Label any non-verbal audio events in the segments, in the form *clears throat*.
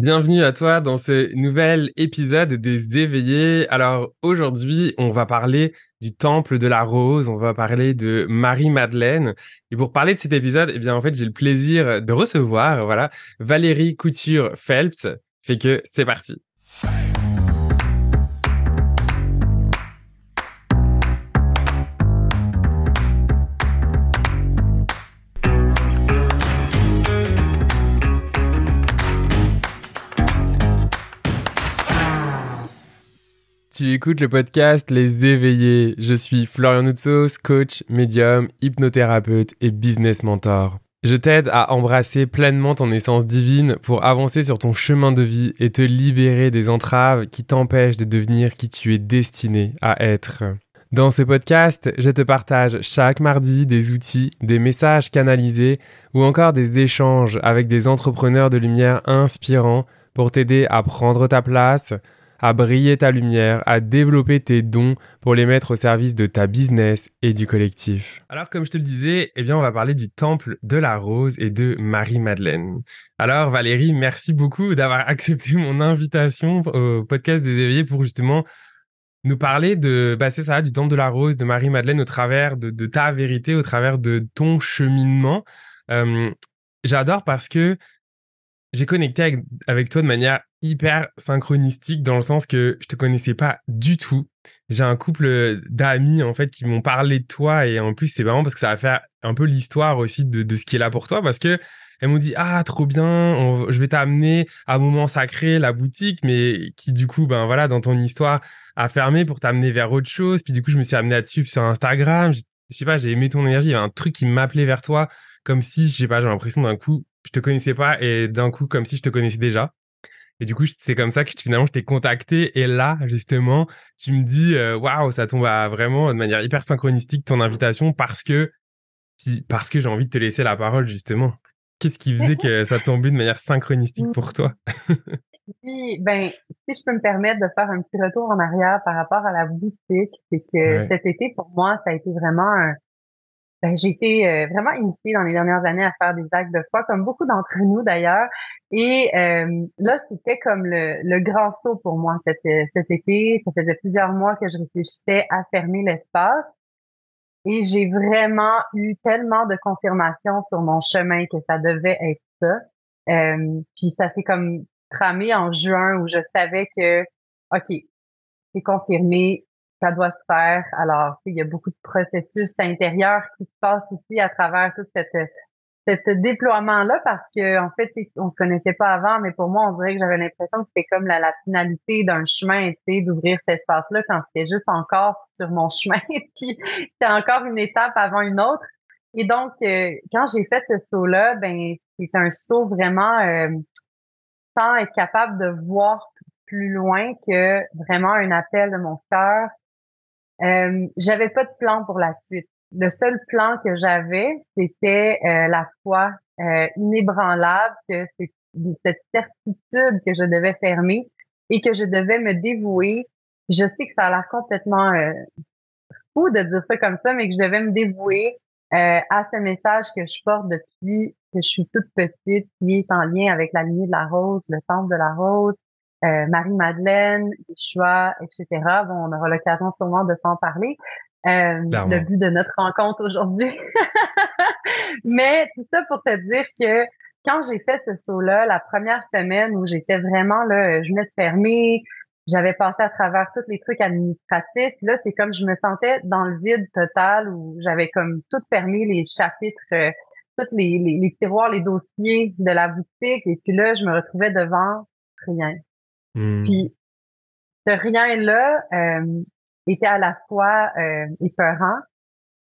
Bienvenue à toi dans ce nouvel épisode des éveillés. Alors aujourd'hui, on va parler du temple de la rose, on va parler de Marie-Madeleine. Et pour parler de cet épisode, eh bien en fait, j'ai le plaisir de recevoir voilà, Valérie Couture Phelps. Fait que c'est parti. Tu écoutes le podcast Les Éveillés. Je suis Florian Noutsos, coach, médium, hypnothérapeute et business mentor. Je t'aide à embrasser pleinement ton essence divine pour avancer sur ton chemin de vie et te libérer des entraves qui t'empêchent de devenir qui tu es destiné à être. Dans ce podcast, je te partage chaque mardi des outils, des messages canalisés ou encore des échanges avec des entrepreneurs de lumière inspirants pour t'aider à prendre ta place, à briller ta lumière, à développer tes dons pour les mettre au service de ta business et du collectif. Alors, comme je te le disais, eh bien, on va parler du temple de la rose et de Marie-Madeleine. Alors, Valérie, merci beaucoup d'avoir *laughs* accepté mon invitation au podcast des éveillés pour justement nous parler de, bah, c'est ça, du temple de la rose, de Marie-Madeleine au travers de, ta vérité, au travers de ton cheminement. Euh, j'adore parce que j'ai connecté avec, toi de manière hyper synchronistique dans le sens que je te connaissais pas du tout. J'ai un couple d'amis en fait qui m'ont parlé de toi et en plus c'est vraiment parce que ça va faire un peu l'histoire aussi de, ce qui est là pour toi parce que elles m'ont dit ah trop bien je vais t'amener à moment sacré la boutique mais qui du coup ben voilà dans ton histoire a fermé pour t'amener vers autre chose. Puis du coup je me suis amené à te suivre sur Instagram. Je, je sais pas j'ai aimé ton énergie. Il y avait un truc qui m'appelait vers toi comme si je sais pas j'ai l'impression d'un coup je te connaissais pas et d'un coup comme si je te connaissais déjà. Et du coup, c'est comme ça que finalement je t'ai contacté et là justement, tu me dis euh, waouh, ça tombe à vraiment de manière hyper synchronistique ton invitation parce que parce que j'ai envie de te laisser la parole justement. Qu'est-ce qui faisait que ça tombait de manière synchronistique pour toi? *laughs* Ben, si je peux me permettre de faire un petit retour en arrière par rapport à la boutique, c'est que cet été, pour moi, ça a été vraiment un, ben, j'ai été euh, vraiment initiée dans les dernières années à faire des actes de foi, comme beaucoup d'entre nous d'ailleurs. Et euh, là, c'était comme le, le, grand saut pour moi cet, cet été. Ça faisait plusieurs mois que je réfléchissais à fermer l'espace. Et j'ai vraiment eu tellement de confirmation sur mon chemin que ça devait être ça. Euh, puis ça s'est comme tramé en juin où je savais que, OK, c'est confirmé, ça doit se faire. Alors, il y a beaucoup de processus intérieurs qui se passent aussi à travers tout cette, cet déploiement-là parce que en fait, on se connaissait pas avant, mais pour moi, on dirait que j'avais l'impression que c'était comme la, finalité d'un chemin, tu d'ouvrir cet espace-là quand c'était juste encore sur mon *laughs* chemin, puis c'était encore une étape avant une autre. Et donc, euh, quand j'ai fait ce saut-là, ben c'est un saut vraiment euh, sans être capable de voir plus loin que vraiment un appel de mon cœur euh, j'avais pas de plan pour la suite. Le seul plan que j'avais, c'était euh, la foi euh, inébranlable, que c'est cette certitude que je devais fermer et que je devais me dévouer. Je sais que ça a l'air complètement euh, fou de dire ça comme ça, mais que je devais me dévouer à ce message que je porte depuis que je suis toute petite, qui est en lien avec la lignée de la rose, le temple de la rose, euh, Marie-Madeleine, Yeshua, etc. Bon, on aura l'occasion sûrement de s'en parler. Euh, le but de notre rencontre aujourd'hui. *laughs* Mais tout ça pour te dire que quand j'ai fait ce saut-là, la première semaine où j'étais vraiment là, je venais de fermer, j'avais passé à travers tous les trucs administratifs. Là, c'est comme je me sentais dans le vide total où j'avais comme tout fermé les chapitres, euh, tous les, les, les tiroirs, les dossiers de la boutique. Et puis là, je me retrouvais devant rien. Hmm. Puis ce rien-là euh, était à la fois euh,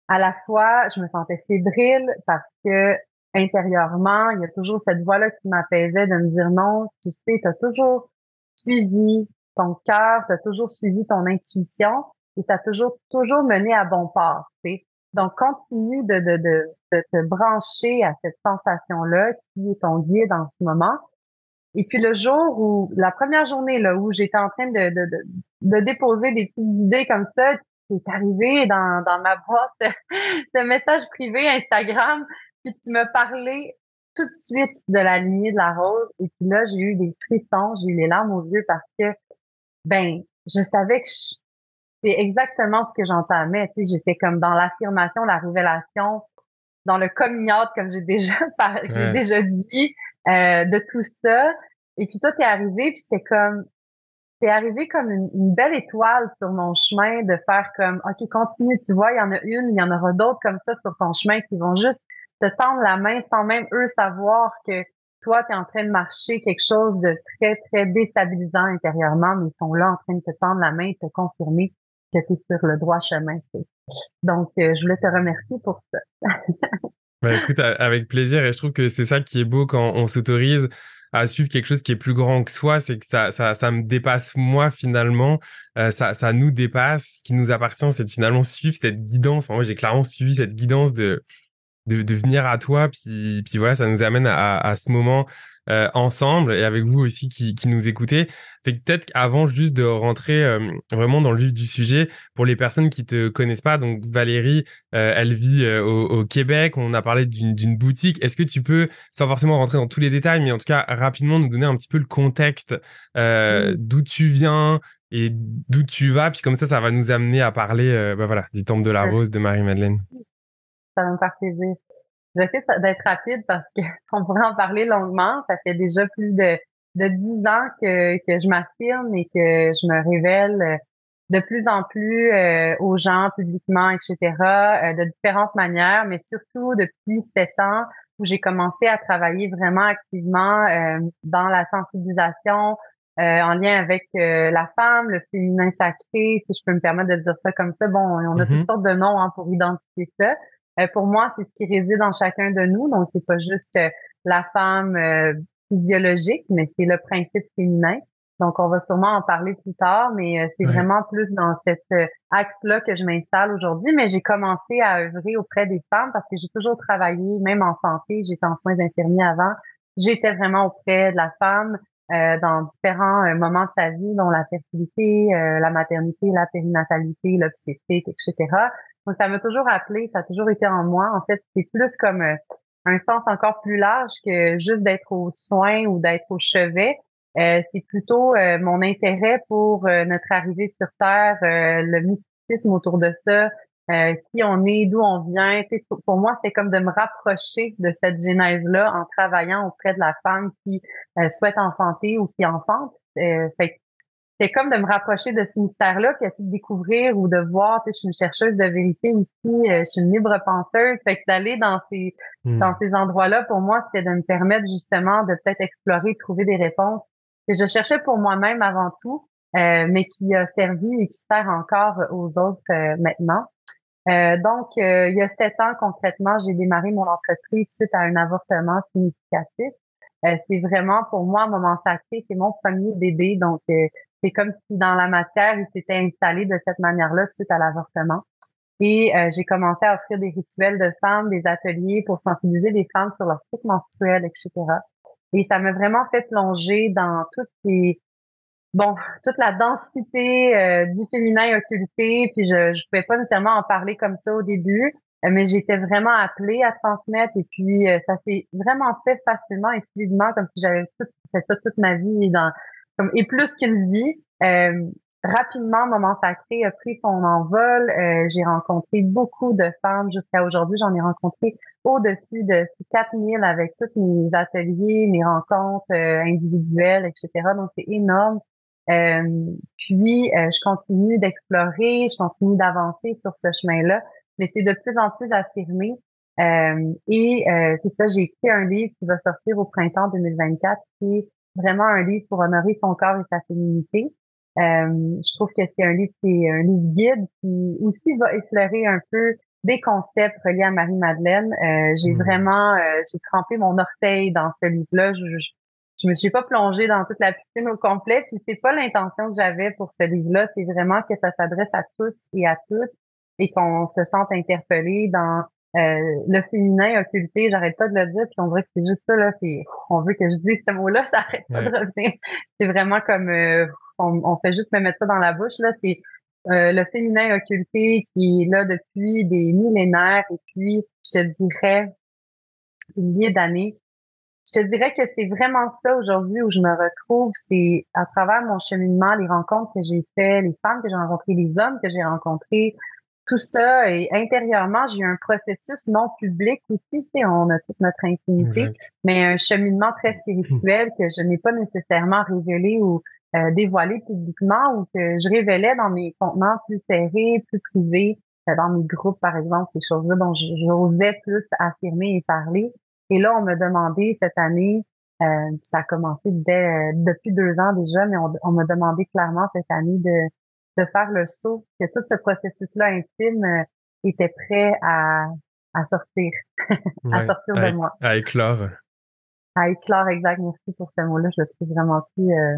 à la fois je me sentais fébrile parce que intérieurement, il y a toujours cette voix-là qui m'apaisait de me dire non, tu sais, tu as toujours suivi ton cœur, tu as toujours suivi ton intuition et tu as toujours, toujours mené à bon port. Donc, continue de, de te brancher à cette sensation-là qui est ton guide en ce moment et puis le jour où, la première journée là où j'étais en train de, de, de, de, déposer des petites idées comme ça, c'est arrivé dans, dans ma boîte *laughs* de messages privés Instagram, puis tu me parlais tout de suite de la lignée de la rose. Et puis là, j'ai eu des frissons, j'ai eu les larmes aux yeux parce que, ben, je savais que c'est exactement ce que j'entendais. Tu sais, j'étais comme dans l'affirmation, la révélation, dans le coming comme j'ai déjà, *laughs* j'ai déjà dit, euh, de tout ça. Et puis toi, t'es arrivé, puis c'était comme, t'es arrivé comme une, belle étoile sur mon chemin de faire comme, OK, continue, tu vois, il y en a une, il y en aura d'autres comme ça sur ton chemin qui vont juste te tendre la main sans même eux savoir que toi, tu es en train de marcher quelque chose de très, très déstabilisant intérieurement, mais ils sont là en train de te tendre la main et te confirmer que tu es sur le droit chemin. Donc, euh, je voulais te remercier pour ça. *laughs* bah, écoute, avec plaisir. Et je trouve que c'est ça qui est beau quand on s'autorise à suivre quelque chose qui est plus grand que soi, c'est que ça, ça, ça me dépasse moi finalement, euh, ça, ça nous dépasse. Ce qui nous appartient, c'est de finalement suivre cette guidance. moi, j'ai clairement suivi cette guidance de de, de, venir à toi. Puis, puis voilà, ça nous amène à, à ce moment euh, ensemble et avec vous aussi qui, qui nous écoutez. Fait que peut-être avant juste de rentrer euh, vraiment dans le vif du sujet, pour les personnes qui te connaissent pas, donc Valérie, euh, elle vit au, au, Québec. On a parlé d'une boutique. Est-ce que tu peux, sans forcément rentrer dans tous les détails, mais en tout cas rapidement nous donner un petit peu le contexte d'où tu viens, et d'où tu vas, puis comme ça, ça va nous amener à parler bah voilà, du Temple de la Rose de Marie-Madeleine ça va me faire plaisir. J'essaie d'être rapide parce qu'on *laughs* pourrait en parler longuement. Ça fait déjà plus de de dix ans que, que je m'affirme et que je me révèle euh, de plus en plus euh, aux gens publiquement, etc., euh, de différentes manières, mais surtout depuis sept ans où j'ai commencé à travailler vraiment activement dans la sensibilisation, en lien avec la femme, le féminin sacré, si je peux me permettre de dire ça comme ça. Bon, on a toutes mm-hmm. sortes de noms hein, pour identifier ça. Euh, pour moi, c'est ce qui réside en chacun de nous. Donc, c'est pas juste euh, la femme euh, physiologique, mais c'est le principe féminin. Donc, on va sûrement en parler plus tard, mais c'est vraiment plus dans cet axe-là que je m'installe aujourd'hui. Mais j'ai commencé à œuvrer auprès des femmes parce que j'ai toujours travaillé, même en santé, j'étais en soins infirmiers avant. J'étais vraiment auprès de la femme dans différents moments de sa vie, dont la fertilité, la maternité, la périnatalité, l'obstétrique, etc. Ça m'a toujours appelé, ça a toujours été en moi. En fait, c'est plus comme euh, un sens encore plus large que juste d'être aux soins ou d'être au chevet. Euh, c'est plutôt euh, mon intérêt pour notre arrivée sur Terre, le mysticisme autour de ça, qui on est, d'où on vient. pour moi, c'est comme de me rapprocher de cette genèse-là en travaillant auprès de la femme qui souhaite enfanter ou qui enfante. fait c'est comme de me rapprocher de ce mystère-là, puis de découvrir ou de voir, tu sais, je suis une chercheuse de vérité aussi, euh, je suis une libre penseuse, fait que d'aller dans ces hmm. dans ces endroits-là, pour moi, c'était de me permettre justement de peut-être explorer, trouver des réponses que je cherchais pour moi-même avant tout, euh, mais qui a servi et qui sert encore aux autres euh, maintenant. donc, il y a sept ans concrètement, j'ai démarré mon entreprise suite à un avortement significatif. c'est vraiment pour moi un moment sacré, c'est mon premier bébé, donc c'est comme si dans la matière, il s'était installé de cette manière-là suite à l'avortement. Et euh, j'ai commencé à offrir des rituels de femmes, des ateliers pour sensibiliser les femmes sur leur cycle menstruel, etc. Et ça m'a vraiment fait plonger dans toutes ces bon, toute la densité euh, du féminin occulté. Puis je je pouvais pas nécessairement en parler comme ça au début, euh, mais j'étais vraiment appelée à transmettre. Et puis ça s'est vraiment fait facilement et fluidement, comme si j'avais fait ça toute ma vie dans et plus qu'une vie. Euh, rapidement, Moment Sacré a pris son envol. Euh, j'ai rencontré beaucoup de femmes jusqu'à aujourd'hui. J'en ai rencontré au-dessus de 4000 avec tous mes ateliers, mes rencontres euh, individuelles, etc. Donc, c'est énorme. puis, je continue d'explorer, je continue d'avancer sur ce chemin-là, mais c'est de plus en plus affirmé. et c'est ça, j'ai écrit un livre qui va sortir au printemps 2024 qui vraiment un livre pour honorer son corps et sa féminité. Euh, je trouve que c'est un livre qui est un livre guide qui aussi va effleurer un peu des concepts reliés à Marie-Madeleine. Euh, j'ai mmh. vraiment, euh, j'ai trempé mon orteil dans ce livre-là. Je, je, me suis pas plongée dans toute la piscine au complet, puis c'est pas l'intention que j'avais pour ce livre-là. C'est vraiment que ça s'adresse à tous et à toutes et qu'on se sente interpellé dans euh, le féminin occulté, j'arrête pas de le dire, puis on dirait que c'est juste ça, là, c'est, on veut que je dise ce mot-là, *laughs* ça arrête pas de revenir. C'est vraiment comme, euh, on, fait juste me mettre ça dans la bouche, là, c'est euh, le féminin occulté qui est là depuis des millénaires, et puis, je te dirais, une milliers d'années, je te dirais que c'est vraiment ça aujourd'hui où je me retrouve. C'est à travers mon cheminement, les rencontres que j'ai fait, les femmes que j'ai rencontrées, les hommes que j'ai rencontrés, tout ça. Et intérieurement, j'ai eu un processus non public aussi. On a toute notre intimité, mais un cheminement très spirituel que je n'ai pas nécessairement révélé ou euh, dévoilé publiquement ou que je révélais dans mes contenants plus serrés, plus privés, euh, dans mes groupes, par exemple, ces choses-là dont j'osais plus affirmer et parler. Et là, on m'a demandé cette année, euh, ça a commencé dès, depuis deux ans déjà, mais on, m'a demandé clairement cette année de, de faire le saut, que tout ce processus-là intime euh, était prêt à, à sortir, *laughs* à sortir de moi. À éclore. À éclore, exact. Merci pour ce mot-là. Je le trouve vraiment plus, euh,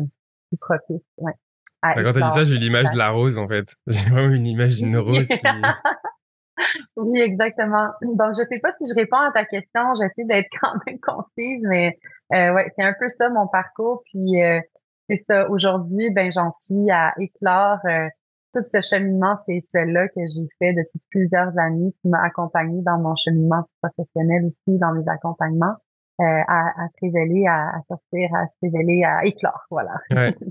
plus propice. Ouais. Bah, quand t'as dit ça, j'ai eu l'image de la rose, en fait. *laughs* J'ai vraiment une image d'une rose qui... *laughs* oui, exactement. Donc, je sais pas si je réponds à ta question. J'essaie d'être quand même concise, mais euh, ouais, c'est un peu ça mon parcours. Puis, euh, c'est ça. Aujourd'hui, ben j'en suis à éclore euh, tout ce cheminement spirituel-là que j'ai fait depuis plusieurs années, qui m'a accompagné dans mon cheminement professionnel aussi, dans mes accompagnements, euh, à, à se révéler, à, sortir, à se révéler, à éclore, voilà. Ouais. *laughs*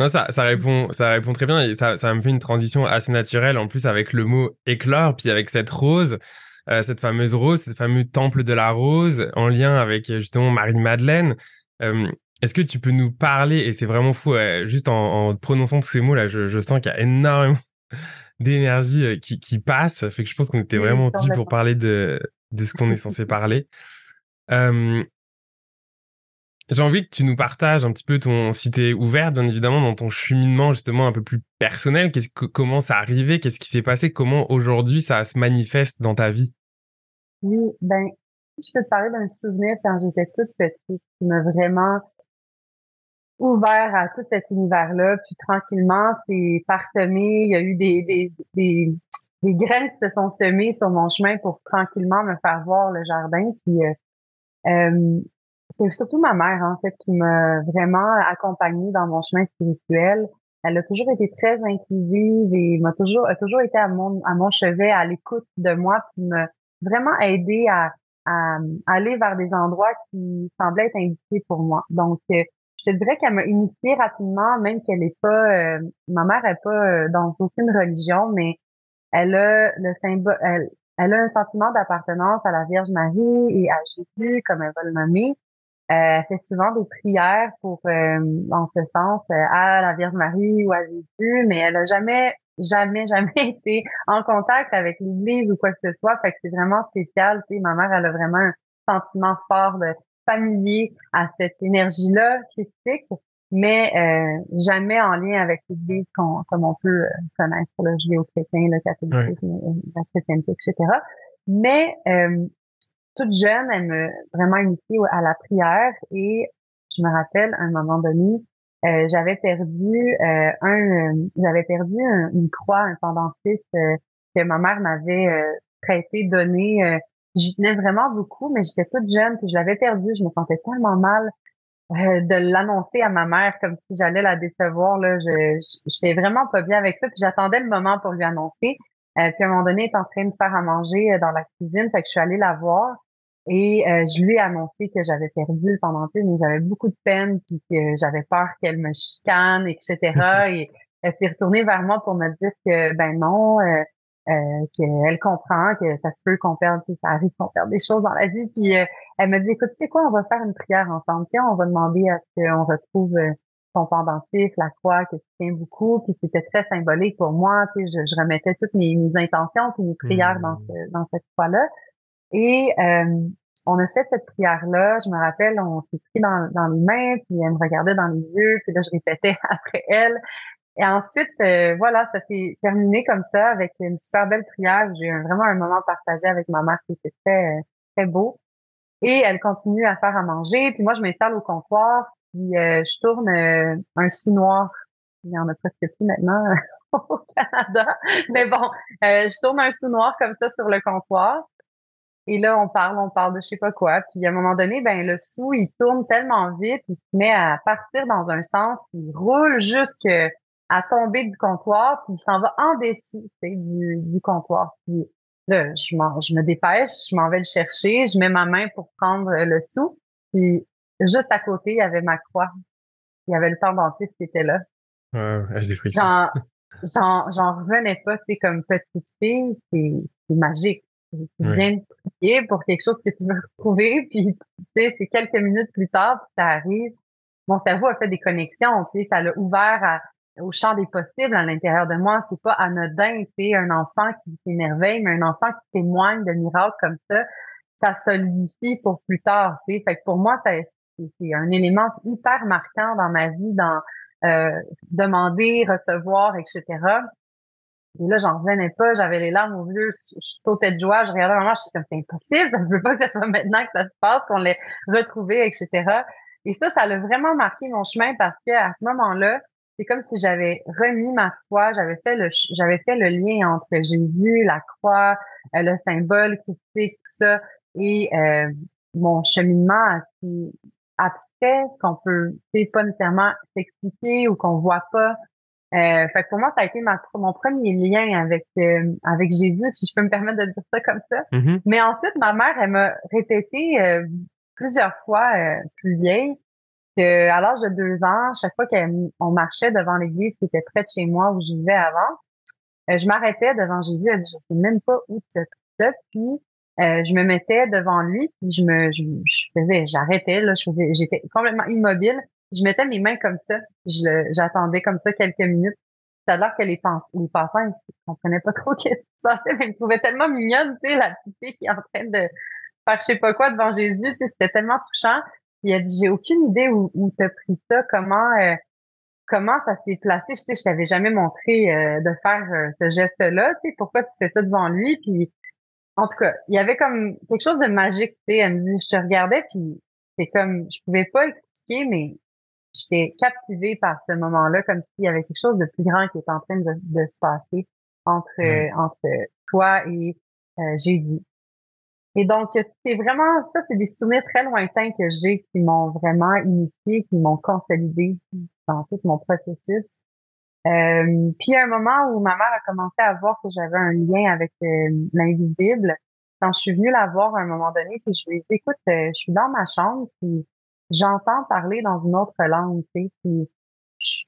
Non, ça, ça répond, ça répond très bien et ça, ça me fait une transition assez naturelle en plus avec le mot éclore, puis avec cette rose, euh, cette fameuse rose, ce fameux temple de la rose en lien avec justement Marie-Madeleine. Est-ce que tu peux nous parler, et c'est vraiment fou, juste en, prononçant tous ces mots-là, je, sens qu'il y a énormément *laughs* d'énergie euh, qui, qui passe, fait que je pense qu'on était vraiment dû pour parler de, de ce qu'on est censé *laughs* parler. J'ai envie que tu nous partages un petit peu ton, si t'es ouvert, bien évidemment, dans ton cheminement justement un peu plus personnel, qu'est-ce que, comment ça arrivé, qu'est-ce qui s'est passé, comment aujourd'hui ça se manifeste dans ta vie? Oui, ben, je peux te parler d'un souvenir quand j'étais toute petite qui m'a vraiment ouvert à tout cet univers-là. Puis tranquillement, c'est parsemé. Il y a eu des, des, des, des, graines qui se sont semées sur mon chemin pour tranquillement me faire voir le jardin. Puis euh, euh c'est surtout ma mère, en fait, qui m'a vraiment accompagnée dans mon chemin spirituel. Elle a toujours été très inclusive et m'a toujours, a toujours été à mon, à mon chevet, à l'écoute de moi, puis m'a vraiment aidé à, à, aller vers des endroits qui semblaient être indiqués pour moi. Donc, euh, je te dirais qu'elle m'a initiée rapidement, même qu'elle est pas, euh, ma mère est pas euh, dans aucune religion, mais elle a le symbole, elle, elle a un sentiment d'appartenance à la Vierge Marie et à Jésus, comme elle va le nommer. Euh, elle fait souvent des prières pour, en ce sens, à la Vierge Marie ou à Jésus, mais elle a jamais, jamais, *laughs* jamais été en contact avec l'Église ou quoi que ce soit. Fait que c'est vraiment spécial. Tu sais, ma mère, elle a vraiment un sentiment fort de familier à cette énergie-là critique, mais euh, jamais en lien avec l'Église comme on peut euh, connaître le judéo-chrétien, le catholicisme, euh, la chrétienté, etc. Mais toute jeune, elle me vraiment initiée à la prière et je me rappelle à un moment donné, j'avais perdu un, j'avais perdu une croix, un pendentif que ma mère m'avait prêté, donné j'y tenais vraiment beaucoup, mais j'étais toute jeune, puis je l'avais perdu. Je me sentais tellement mal euh, de l'annoncer à ma mère comme si j'allais la décevoir. Là, je j'étais vraiment pas bien avec ça. Puis j'attendais le moment pour lui annoncer. Euh, puis à un moment donné, elle était en train de faire à manger euh, dans la cuisine, fait que je suis allée la voir. Et je lui ai annoncé que j'avais perdu le pendentif, mais j'avais beaucoup de peine, puis que j'avais peur qu'elle me chicane, etc. *laughs* et elle s'est retournée vers moi pour me dire que ben non, euh, qu'elle comprend que ça se peut qu'on perde, ça arrive qu'on perde des choses dans la vie. Puis euh, elle me dit, écoute, tu sais quoi, on va faire une prière ensemble. Tiens, on va demander à ce qu'on retrouve euh, son pendentif, la croix que tu tiens beaucoup. Puis c'était très symbolique pour moi. Tu sais, je, remettais toutes mes, intentions et mes prières dans, mmh. dans cette croix-là. Et euh, on a fait cette prière-là. Je me rappelle, on s'est pris dans, dans les mains, puis elle me regardait dans les yeux, puis là, je répétais *laughs* après elle. Et ensuite, euh, voilà, ça s'est terminé comme ça avec une super belle prière. J'ai vraiment un moment partagé avec ma mère qui était très, très beau. Et elle continue à faire à manger. Puis moi, je m'installe au comptoir. Puis euh, je tourne euh, un sou noir. Il y en a presque plus maintenant *laughs* au Canada. Mais bon, je tourne un sou noir comme ça sur le comptoir. Et là, on parle, on parle de je sais pas quoi. Puis à un moment donné, ben le sou, il tourne tellement vite, il se met à partir dans un sens, il roule jusque à tomber du comptoir, puis il s'en va en dessous du, du comptoir. Puis là, je, je me dépêche, je m'en vais le chercher, je mets ma main pour prendre le sou. Puis juste à côté, il y avait ma croix. Il y avait le pendentif qui était là. Ouais, j'en, j'en, j'en revenais pas, c'est comme petite fille, c'est, c'est magique. Tu viens de prier pour quelque chose que tu veux retrouver, puis tu sais, c'est quelques minutes plus tard, puis ça arrive. Mon cerveau a fait des connexions, tu sais, ça l'a ouvert à, au champ des possibles à l'intérieur de moi. C'est pas anodin, c'est un enfant qui s'émerveille, mais un enfant qui témoigne de miracles comme ça, ça solidifie pour plus tard. Tu sais. Fait que pour moi, c'est un élément hyper marquant dans ma vie, dans euh, demander, recevoir, etc. Et là, j'en revenais pas, j'avais les larmes aux yeux, je, sautais de joie, je regardais maman, je suis comme, c'est impossible, je veux pas que ce soit maintenant que ça se passe, qu'on l'ait retrouvé, etc. Et ça, ça a vraiment marqué mon chemin parce que à ce moment-là, c'est comme si j'avais remis ma foi, j'avais fait le j'avais fait le lien entre Jésus, la croix, euh, le symbole christique, tout ça, et euh, mon cheminement assez abstrait, ce qu'on peut pas nécessairement s'expliquer ou qu'on voit pas. Euh, fait que pour moi, ça a été ma, mon premier lien avec euh, avec Jésus, si je peux me permettre de dire ça comme ça. Mm-hmm. Mais ensuite, ma mère, elle m'a répété plusieurs fois plus vieille à l'âge de deux ans, chaque fois qu'on marchait devant l'église qui était près de chez moi où je vivais avant, euh, je m'arrêtais devant Jésus, je sais même pas où c'est ça, puis euh, je me mettais devant lui, puis je me, je, faisais, j'arrêtais là, je faisais, j'étais complètement immobile, je mettais mes mains comme ça, j'attendais comme ça quelques minutes. C'est à que les, les passants, ils comprenaient pas trop *laughs* ce qui se passait, mais ils me trouvaient tellement mignonne, tu sais, la petite fille qui est en train de faire je sais pas quoi devant Jésus, tu c'était tellement touchant. Il a dit, j'ai aucune idée où, où tu as pris ça, comment euh, comment ça s'est placé. Je sais, je t'avais jamais montré euh, de faire euh, ce geste-là. Tu sais, pourquoi tu fais ça devant lui? Puis, en tout cas, il y avait comme quelque chose de magique. Tu sais, elle me dit, je te regardais, puis c'est comme, je pouvais pas expliquer, mais j'étais captivée par ce moment-là, comme s'il y avait quelque chose de plus grand qui était en train de, de se passer entre entre toi et Jésus. Et donc, c'est vraiment, ça, c'est des souvenirs très lointains que j'ai qui m'ont vraiment initié, qui m'ont consolidé dans tout mon processus. Euh, puis, à un moment où ma mère a commencé à voir que j'avais un lien avec euh, l'invisible, quand je suis venue la voir à un moment donné, puis je lui ai dit, écoute, euh, je suis dans ma chambre, puis j'entends parler dans une autre langue, tu sais, puis je,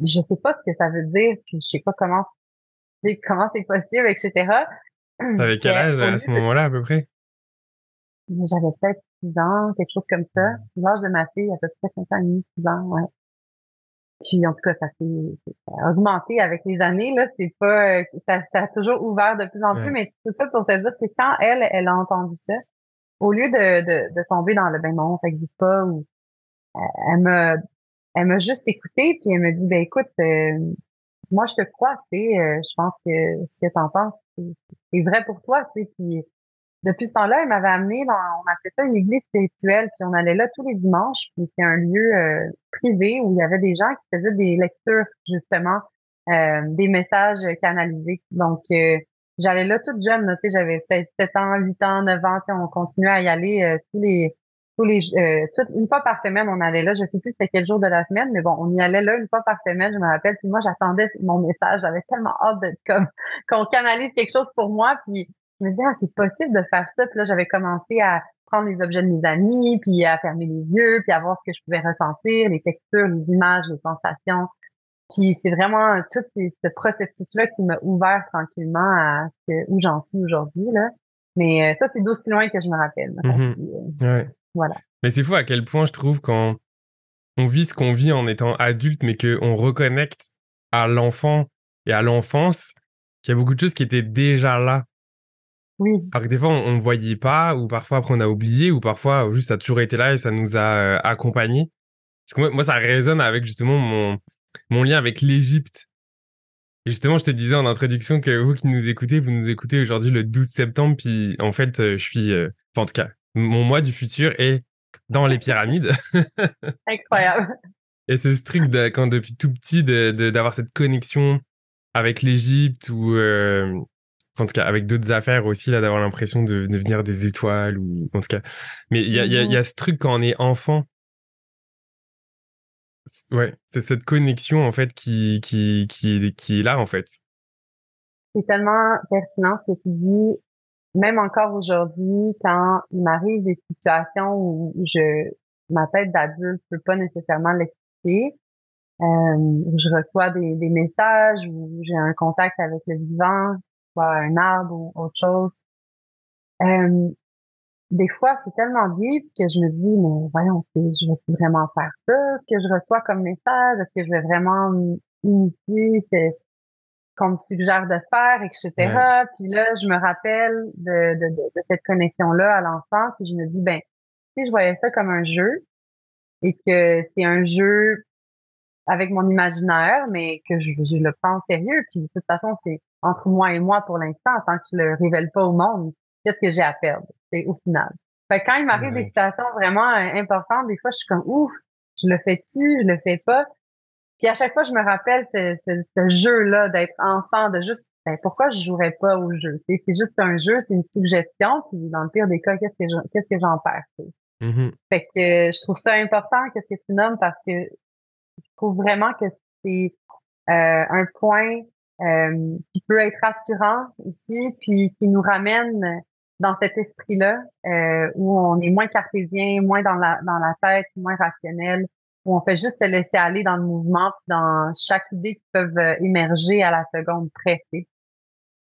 je sais pas ce que ça veut dire, puis je sais pas comment, comment c'est possible, etc. T'avais quel âge à ce moment-là, à peu près? J'avais peut-être 6 ans, quelque chose comme ça. L'âge de ma fille, à peu près 5 ans et demi, 6 ans, ouais. Puis, en tout cas, ça s'est augmenté avec les années, là. C'est pas, ça, ça, a toujours ouvert de plus en plus, mais tout ça pour te dire que quand elle, elle a entendu ça, au lieu de, de, de tomber dans le ben non, ça existe pas, ou, euh, elle m'a, elle m'a juste écouté, puis elle me dit, ben écoute, euh, moi, je te crois, tu sais, euh, je pense que ce que penses, c'est vrai pour toi, tu sais, puis depuis ce temps-là, il m'avait amené dans, on appelait ça une église spirituelle, puis on allait là tous les dimanches, puis c'est un lieu euh, privé où il y avait des gens qui faisaient des lectures, justement, euh, des messages canalisés. Donc, euh, j'allais là toute jeune, tu sais, j'avais peut-être 7 ans, 8 ans, 9 ans, on continuait à y aller tous les tous les une fois par semaine, on allait là. Je sais plus c'était quel jour de la semaine, mais bon, on y allait là une fois par semaine, je me rappelle. Puis moi, j'attendais mon message. J'avais tellement hâte de comme *laughs* qu'on canalise quelque chose pour moi. Puis je me disais, ah, c'est possible de faire ça. Puis là, j'avais commencé à prendre les objets de mes amis, puis à fermer les yeux, puis à voir ce que je pouvais ressentir, les textures, les images, les sensations. Puis c'est vraiment tout ce processus-là qui m'a ouvert tranquillement à ce, où j'en suis aujourd'hui. là. Mais euh, ça, c'est d'aussi loin que je me rappelle. Euh, voilà. Mais c'est fou à quel point je trouve quand on vit ce qu'on vit en étant adulte, mais qu'on reconnecte à l'enfant et à l'enfance, qu'il y a beaucoup de choses qui étaient déjà là oui. Alors que des fois, on ne voyait pas, ou parfois après on a oublié, ou parfois juste ça a toujours été là et ça nous a euh, accompagnés. Parce que moi, ça résonne avec justement mon, mon lien avec l'Égypte. Et justement, je te disais en introduction que vous qui nous écoutez, vous nous écoutez aujourd'hui le 12 septembre, puis en fait, euh, je suis, euh, enfin, en tout cas, mon mois du futur est dans les pyramides. *laughs* Incroyable. Et c'est ce truc de, quand depuis tout petit d'avoir de, d'avoir cette connexion avec l'Égypte ou en tout cas avec d'autres affaires aussi là d'avoir l'impression de, devenir des étoiles ou en tout cas mais il y a, y, a, y a ce truc quand on est enfant ouais c'est cette connexion en fait qui qui qui qui est là en fait c'est tellement pertinent ce que tu dis même encore aujourd'hui, quand il m'arrive des situations où je ma tête d'adulte peut pas nécessairement l'expliquer, euh, je reçois des, des messages ou j'ai un contact avec le vivant, soit un arbre ou autre chose. Euh, des fois, c'est tellement deep que je me dis, mais voyons, je vais vraiment faire ça? Ce que je reçois comme message? Est-ce que je vais vraiment initier qu'on me suggère de faire, etc. Puis là, je me rappelle de, de, de, cette connexion-là à l'enfance et je me dis, ben, si je voyais ça comme un jeu et que c'est un jeu avec mon imaginaire, mais que je, je le prends sérieux, puis de toute façon, c'est entre moi et moi pour l'instant, tant que je le révèle pas au monde, qu'est-ce que j'ai à perdre? C'est au final. Fait quand il m'arrive des situations vraiment euh, importantes, des fois, je suis comme ouf, je le fais-tu, je le fais pas? Puis à chaque fois, je me rappelle ce, ce, jeu-là d'être enfant, de juste ben, pourquoi je jouerais pas au jeu? C'est juste un jeu, c'est une suggestion, puis dans le pire des cas, qu'est-ce que qu'est-ce que j'en perds? Mm-hmm. Fait que je trouve ça important, qu'est-ce que tu nommes, parce que je trouve vraiment que c'est euh, un point euh, qui peut être rassurant aussi, puis qui nous ramène dans cet esprit-là euh, où on est moins cartésien, moins dans la dans la tête, moins rationnel, où on fait juste se laisser aller dans le mouvement, puis dans chaque idée qui peuvent euh, émerger à la seconde près.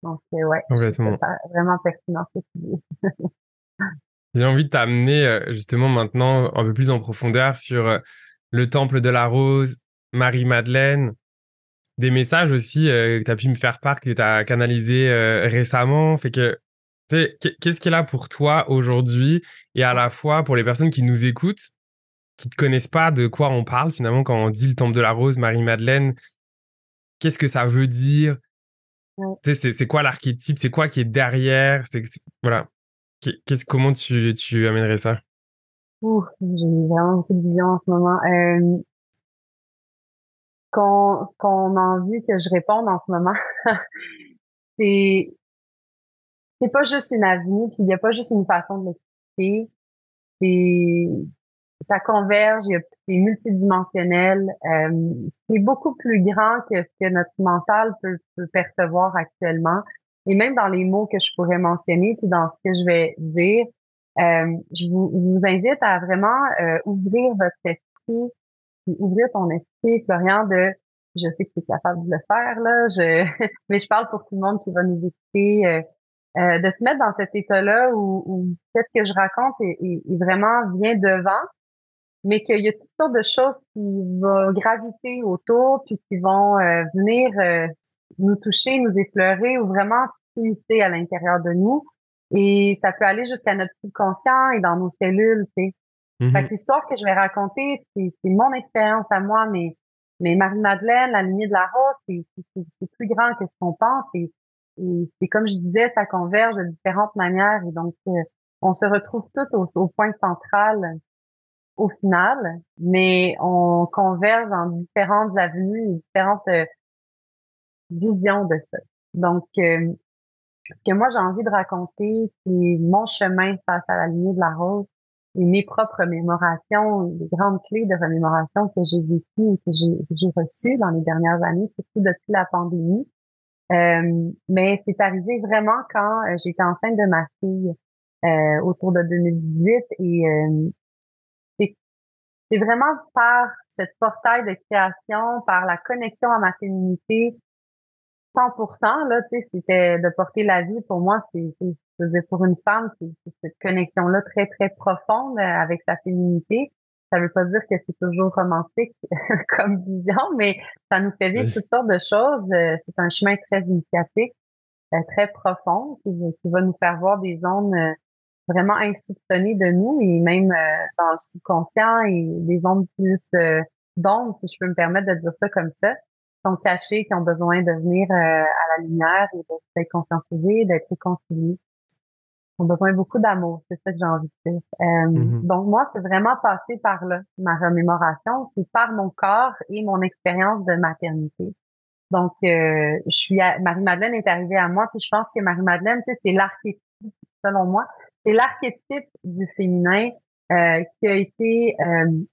Donc euh, ouais, vraiment pertinent ce que *laughs* J'ai envie de t'amener justement maintenant un peu plus en profondeur sur le temple de la rose, Marie-Madeleine, des messages aussi que tu as pu me faire part, que tu as canalisé récemment. Fait que Qu'est-ce qui est là pour toi aujourd'hui et à la fois pour les personnes qui nous écoutent, qui ne connaissent pas de quoi on parle finalement quand on dit le temple de la rose, Marie-Madeleine, qu'est-ce que ça veut dire? C'est quoi l'archétype? C'est quoi qui est derrière? C'est Voilà. Qu'est-ce, comment tu, tu amènerais ça? Ouh, j'ai vraiment beaucoup de vision en ce moment. Euh, qu'on, a envie que je réponde en ce moment, *laughs* c'est c'est pas juste une avenue, puis il y a pas juste une façon de l'expliquer. C'est ça converge, c'est multidimensionnel. Euh, c'est beaucoup plus grand que ce que notre mental peut, peut, percevoir actuellement. Et même dans les mots que je pourrais mentionner, puis dans ce que je vais dire, euh, je, vous, vous, invite à vraiment euh, ouvrir votre esprit, puis ouvrir ton esprit, Florian, de je sais que tu es capable de le faire, là, je, *laughs* mais je parle pour tout le monde qui va nous écouter. Euh, euh, de se mettre dans cet état-là où, où ce que je raconte est, vraiment vient devant, mais qu'il y a toutes sortes de choses qui vont graviter autour, puis qui vont euh, venir euh, nous toucher, nous effleurer ou vraiment s'immiscer à l'intérieur de nous. Et ça peut aller jusqu'à notre subconscient et dans nos cellules, tu sais. Mm-hmm. l'histoire que je vais raconter, c'est mon expérience à moi, mais mais Marie-Madeleine, la lignée de la rose, c'est plus grand que ce qu'on pense. Et et c'est comme je disais, ça converge de différentes manières. Et donc, euh, on se retrouve tous au, point central au final, mais on converge dans différentes avenues différentes euh, visions de ça. Donc, euh, ce que moi j'ai envie de raconter, c'est mon chemin face à la lignée de la rose et mes propres mémorations, les grandes clés de remémoration que j'ai vécues et que j'ai reçues dans les dernières années, surtout depuis la pandémie. Euh, mais c'est arrivé vraiment quand euh, j'étais enceinte de ma fille euh, autour de 2018 et c'est vraiment par cette portail de création, par la connexion à ma féminité, 100%, là, tu sais, c'était de porter la vie. Pour moi, c'est, pour une femme, c'est cette connexion-là très, très profonde avec sa féminité. Ça veut pas dire que c'est toujours romantique *laughs* comme vision, mais ça nous fait vivre toutes sortes de choses. Euh, c'est un chemin très initiatique, euh, très profond, qui, va nous faire voir des zones euh, vraiment insoupçonnées de nous et même dans le subconscient et des zones plus d'ombre, si je peux me permettre de dire ça comme ça, sont cachées, qui ont besoin de venir à la lumière et d'être conscientisées, d'être réconciliées ont besoin beaucoup d'amour, c'est ça que j'ai envie de dire. Euh, mm-hmm. Donc moi, c'est vraiment passé par là, ma remémoration, c'est par mon corps et mon expérience de maternité. Donc, euh, je suis Marie-Madeleine est arrivée à moi, puis je pense que Marie-Madeleine, c'est l'archétype, selon moi, c'est l'archétype du féminin euh, qui a été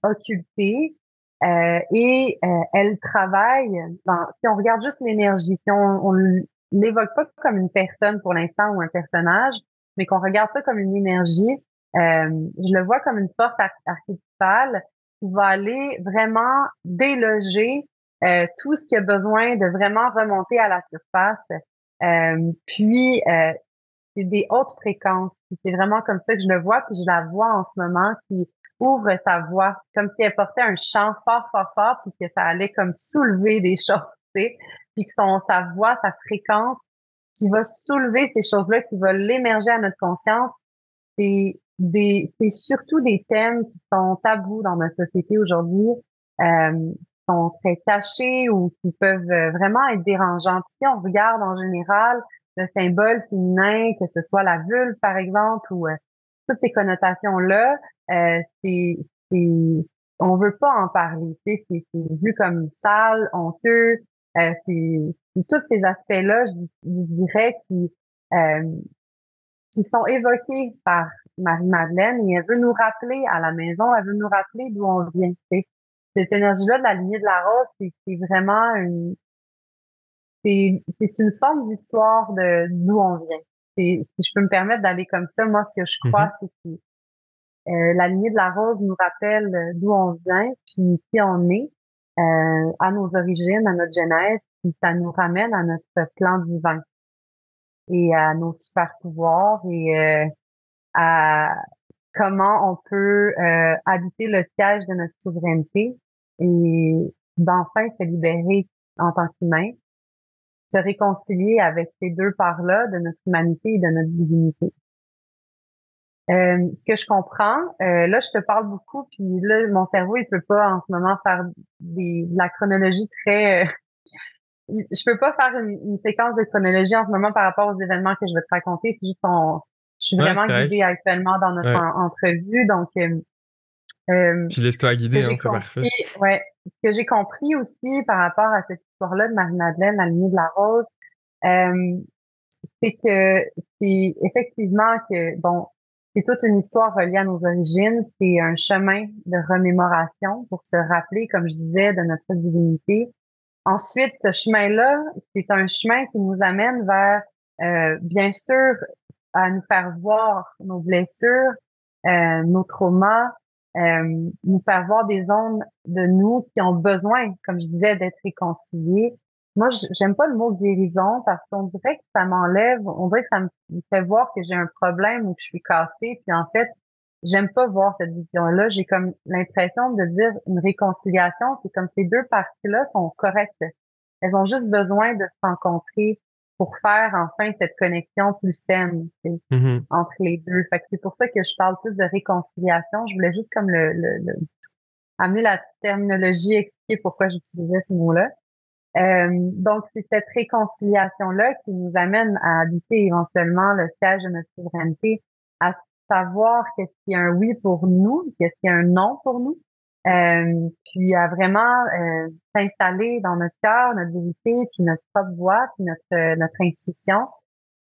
occulté et elle travaille. Dans, si on regarde juste l'énergie, si on, on l'évoque pas comme une personne pour l'instant ou un personnage, mais qu'on regarde ça comme une énergie, euh, je le vois comme une force archétypale qui va aller vraiment déloger euh, tout ce qui a besoin de vraiment remonter à la surface. Euh, puis, euh, c'est des hautes fréquences. C'est vraiment comme ça que je le vois, puis je la vois en ce moment qui ouvre sa voix, comme si elle portait un chant fort, fort, fort, puis que ça allait comme soulever des *laughs* choses, tu sais, puis que son, sa voix, sa fréquence, qui va soulever ces choses-là, qui va l'émerger à notre conscience, c'est des, c'est surtout des thèmes qui sont tabous dans notre société aujourd'hui, euh, sont très cachés ou qui peuvent vraiment être dérangeants. Puis si on regarde en général le symbole féminin, que ce soit la vulve par exemple, ou euh, toutes ces connotations-là, euh, c'est, on veut pas en parler. C'est, vu comme sale, honteux. Euh, c'est, tous ces aspects-là, je, dirais, qui, euh, qui sont évoqués par Marie-Madeleine et elle veut nous rappeler à la maison, elle veut nous rappeler d'où on vient. Cette énergie-là de la lignée de la rose, c'est vraiment une, c'est, c'est une forme d'histoire de d'où on vient. si je peux me permettre d'aller comme ça, moi, ce que je crois, mm-hmm. c'est que euh, la lignée de la rose nous rappelle euh, d'où on vient, puis qui on est, euh, à nos origines, à notre genèse, puis ça nous ramène à notre plan divin et à nos super pouvoirs et à comment on peut habiter le siège de notre souveraineté et d'enfin se libérer en tant qu'humain, se réconcilier avec ces deux parts-là de notre humanité et de notre divinité. Euh, ce que je comprends, euh, là, je te parle beaucoup, puis là, mon cerveau, il peut pas en ce moment faire des, de la chronologie très... Euh, *laughs* je peux pas faire une, séquence de chronologie en ce moment par rapport aux événements que je vais te raconter. C'est juste je suis vraiment guidée actuellement dans notre entrevue, donc... Euh, puis laisse-toi guider, hein, c'est parfait. Ouais. Ce que j'ai compris aussi par rapport à cette histoire-là de Marie-Madeleine à de la Rose, c'est que c'est effectivement que, bon, c'est toute une histoire reliée à nos origines. C'est un chemin de remémoration pour se rappeler, comme je disais, de notre divinité. Ensuite, ce chemin-là, c'est un chemin qui nous amène vers, euh, bien sûr, à nous faire voir nos blessures, euh, nos traumas, euh, nous faire voir des zones de nous qui ont besoin, comme je disais, d'être réconciliées, moi, j'aime pas le mot guérison parce qu'on dirait que ça m'enlève, on dirait que ça me fait voir que j'ai un problème ou que je suis cassée. Puis en fait, j'aime pas voir cette vision-là. J'ai comme l'impression de dire une réconciliation, c'est comme ces deux parties-là sont correctes. Elles ont juste besoin de se rencontrer pour faire enfin cette connexion plus saine mm-hmm. entre les deux. Fait que c'est pour ça que je parle plus de réconciliation. Je voulais juste comme le, le, le amener la terminologie, expliquer pourquoi j'utilisais ce mot-là. Euh, donc, c'est cette réconciliation-là qui nous amène à habiter éventuellement le siège de notre souveraineté, à savoir qu'est-ce qui est un oui pour nous, qu'est-ce qui est un non pour nous, euh, puis à vraiment euh, s'installer dans notre cœur, notre vérité, puis notre propre voix, puis notre notre intuition.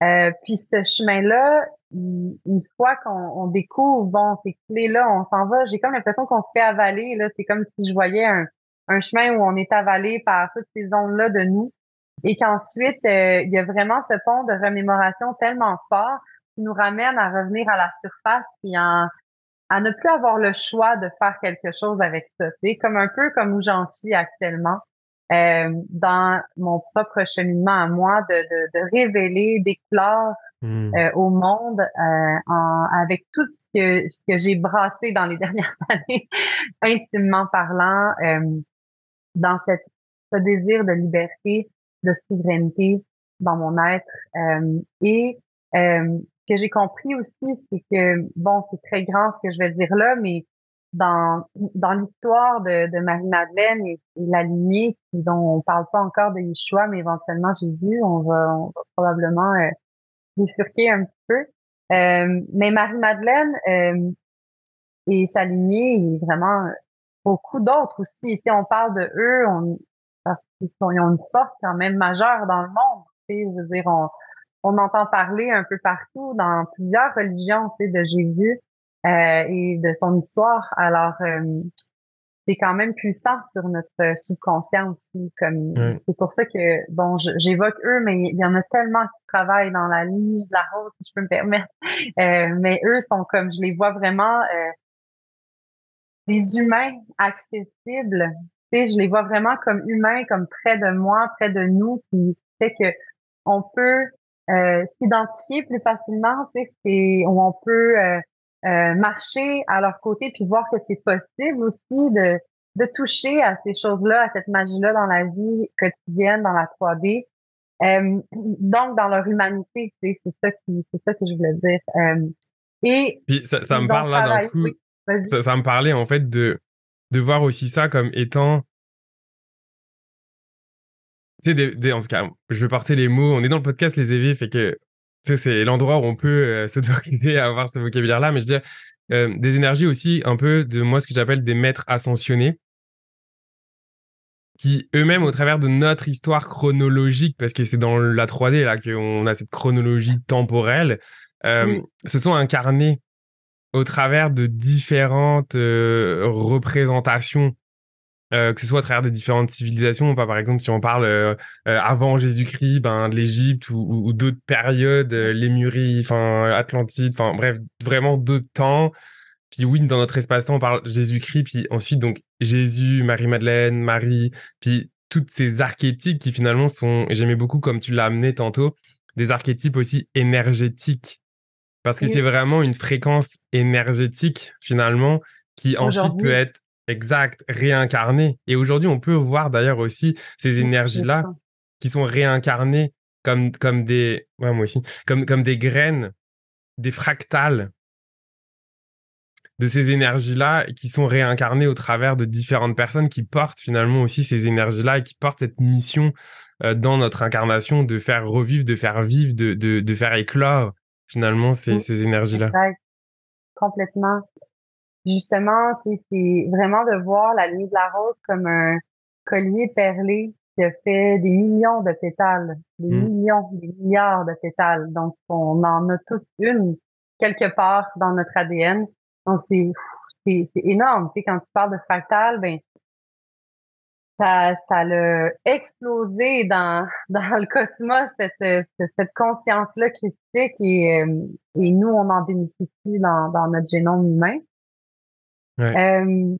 Euh, puis ce chemin-là, une fois qu'on découvre, bon, ces clés-là, on s'en va, j'ai comme l'impression qu'on se fait avaler, là, c'est comme si je voyais un, un chemin où on est avalé par toutes ces ondes-là de nous et qu'ensuite, euh, il y a vraiment ce pont de remémoration tellement fort qui nous ramène à revenir à la surface et en, à ne plus avoir le choix de faire quelque chose avec ça. C'est comme un peu comme où j'en suis actuellement euh, dans mon propre cheminement à moi de, de, de révéler, d'éclore hmm. euh, au monde en, avec tout ce que, ce que j'ai brassé dans les *laughs* dernières années, intimement parlant dans cette, ce désir de liberté, de souveraineté dans mon être. Euh, et euh, que j'ai compris aussi, c'est que, bon, c'est très grand ce que je vais dire là, mais dans, dans l'histoire de, de Marie-Madeleine et, la lignée dont on parle pas encore de Yeshua, mais éventuellement Jésus, on va, on va probablement euh, bifurquer un petit peu. Euh, mais Marie-Madeleine euh, et sa lignée vraiment beaucoup d'autres aussi. Si on parle de eux, on, parce qu'ils ont une force quand même majeure dans le monde. Je veux dire, on, on entend parler un peu partout dans plusieurs religions tu sais, de Jésus euh, et de son histoire. Alors, euh, c'est quand même puissant sur notre subconscient aussi. Comme c'est pour ça que bon, j'évoque eux, mais il y en a tellement qui travaillent dans la ligne de la rose, si je peux me permettre. *laughs* Euh, mais eux sont comme je les vois vraiment euh, des humains accessibles. Tu sais, je les vois vraiment comme humains, comme près de moi, près de nous, qui fait que on peut euh, s'identifier plus facilement, tu sais, où on peut euh, euh, marcher à leur côté puis voir que c'est possible aussi de, de toucher à ces choses-là, à cette magie-là dans la vie quotidienne, dans la 3D. Euh, donc dans leur humanité, c'est ça qui c'est ça que je voulais dire. Euh, et puis ça, ça me parle là d'un coup. ça, ça, me parlait en fait de de voir aussi ça comme étant tu sais des, des, en tout cas je vais porter les mots. On est dans le podcast les éveillés fait que c'est l'endroit où on peut euh, *laughs* s'autoriser à avoir ce vocabulaire-là, mais je veux dire, euh, des énergies aussi un peu de moi, ce que j'appelle des maîtres ascensionnés, qui eux-mêmes, au travers de notre histoire chronologique, parce que c'est dans la 3D là qu'on a cette chronologie temporelle, euh, se sont incarnés au travers de différentes représentations euh, que ce soit à travers des différentes civilisations, pas par exemple si on parle euh, euh, avant Jésus-Christ, ben l'Égypte ou, d'autres périodes, Lémurie, enfin Atlantide, enfin bref, vraiment d'autres temps. Puis oui, dans notre espace-temps, on parle Jésus-Christ, puis ensuite donc Jésus, Marie-Madeleine, Marie, puis toutes ces archétypes qui finalement sont, j'aimais beaucoup comme tu l'as amené tantôt, des archétypes aussi énergétiques. Parce que c'est vraiment une fréquence énergétique finalement qui ensuite peut être Exact, réincarné. Et aujourd'hui, on peut voir d'ailleurs aussi ces énergies-là qui sont réincarnées comme, comme des, ouais, moi aussi, comme, comme des graines, des fractales de ces énergies-là qui sont réincarnées au travers de différentes personnes qui portent finalement aussi ces énergies-là et qui portent cette mission euh, dans notre incarnation de faire revivre, de faire vivre, de, de, de faire éclore finalement ces, ces énergies-là. Complètement justement, c'est vraiment de voir la nuit de la rose comme un collier perlé qui a fait des millions de pétales, des mmh. millions, des milliards de pétales. Donc, on en a tous une quelque part dans notre ADN. Donc, c'est c'est énorme. Tu sais, quand tu parles de fractal, ben ça, ça l'a explosé dans, *laughs* dans le cosmos, cette, cette, conscience-là critique et, euh, et nous, on en bénéficie dans, dans notre génome humain. Euh,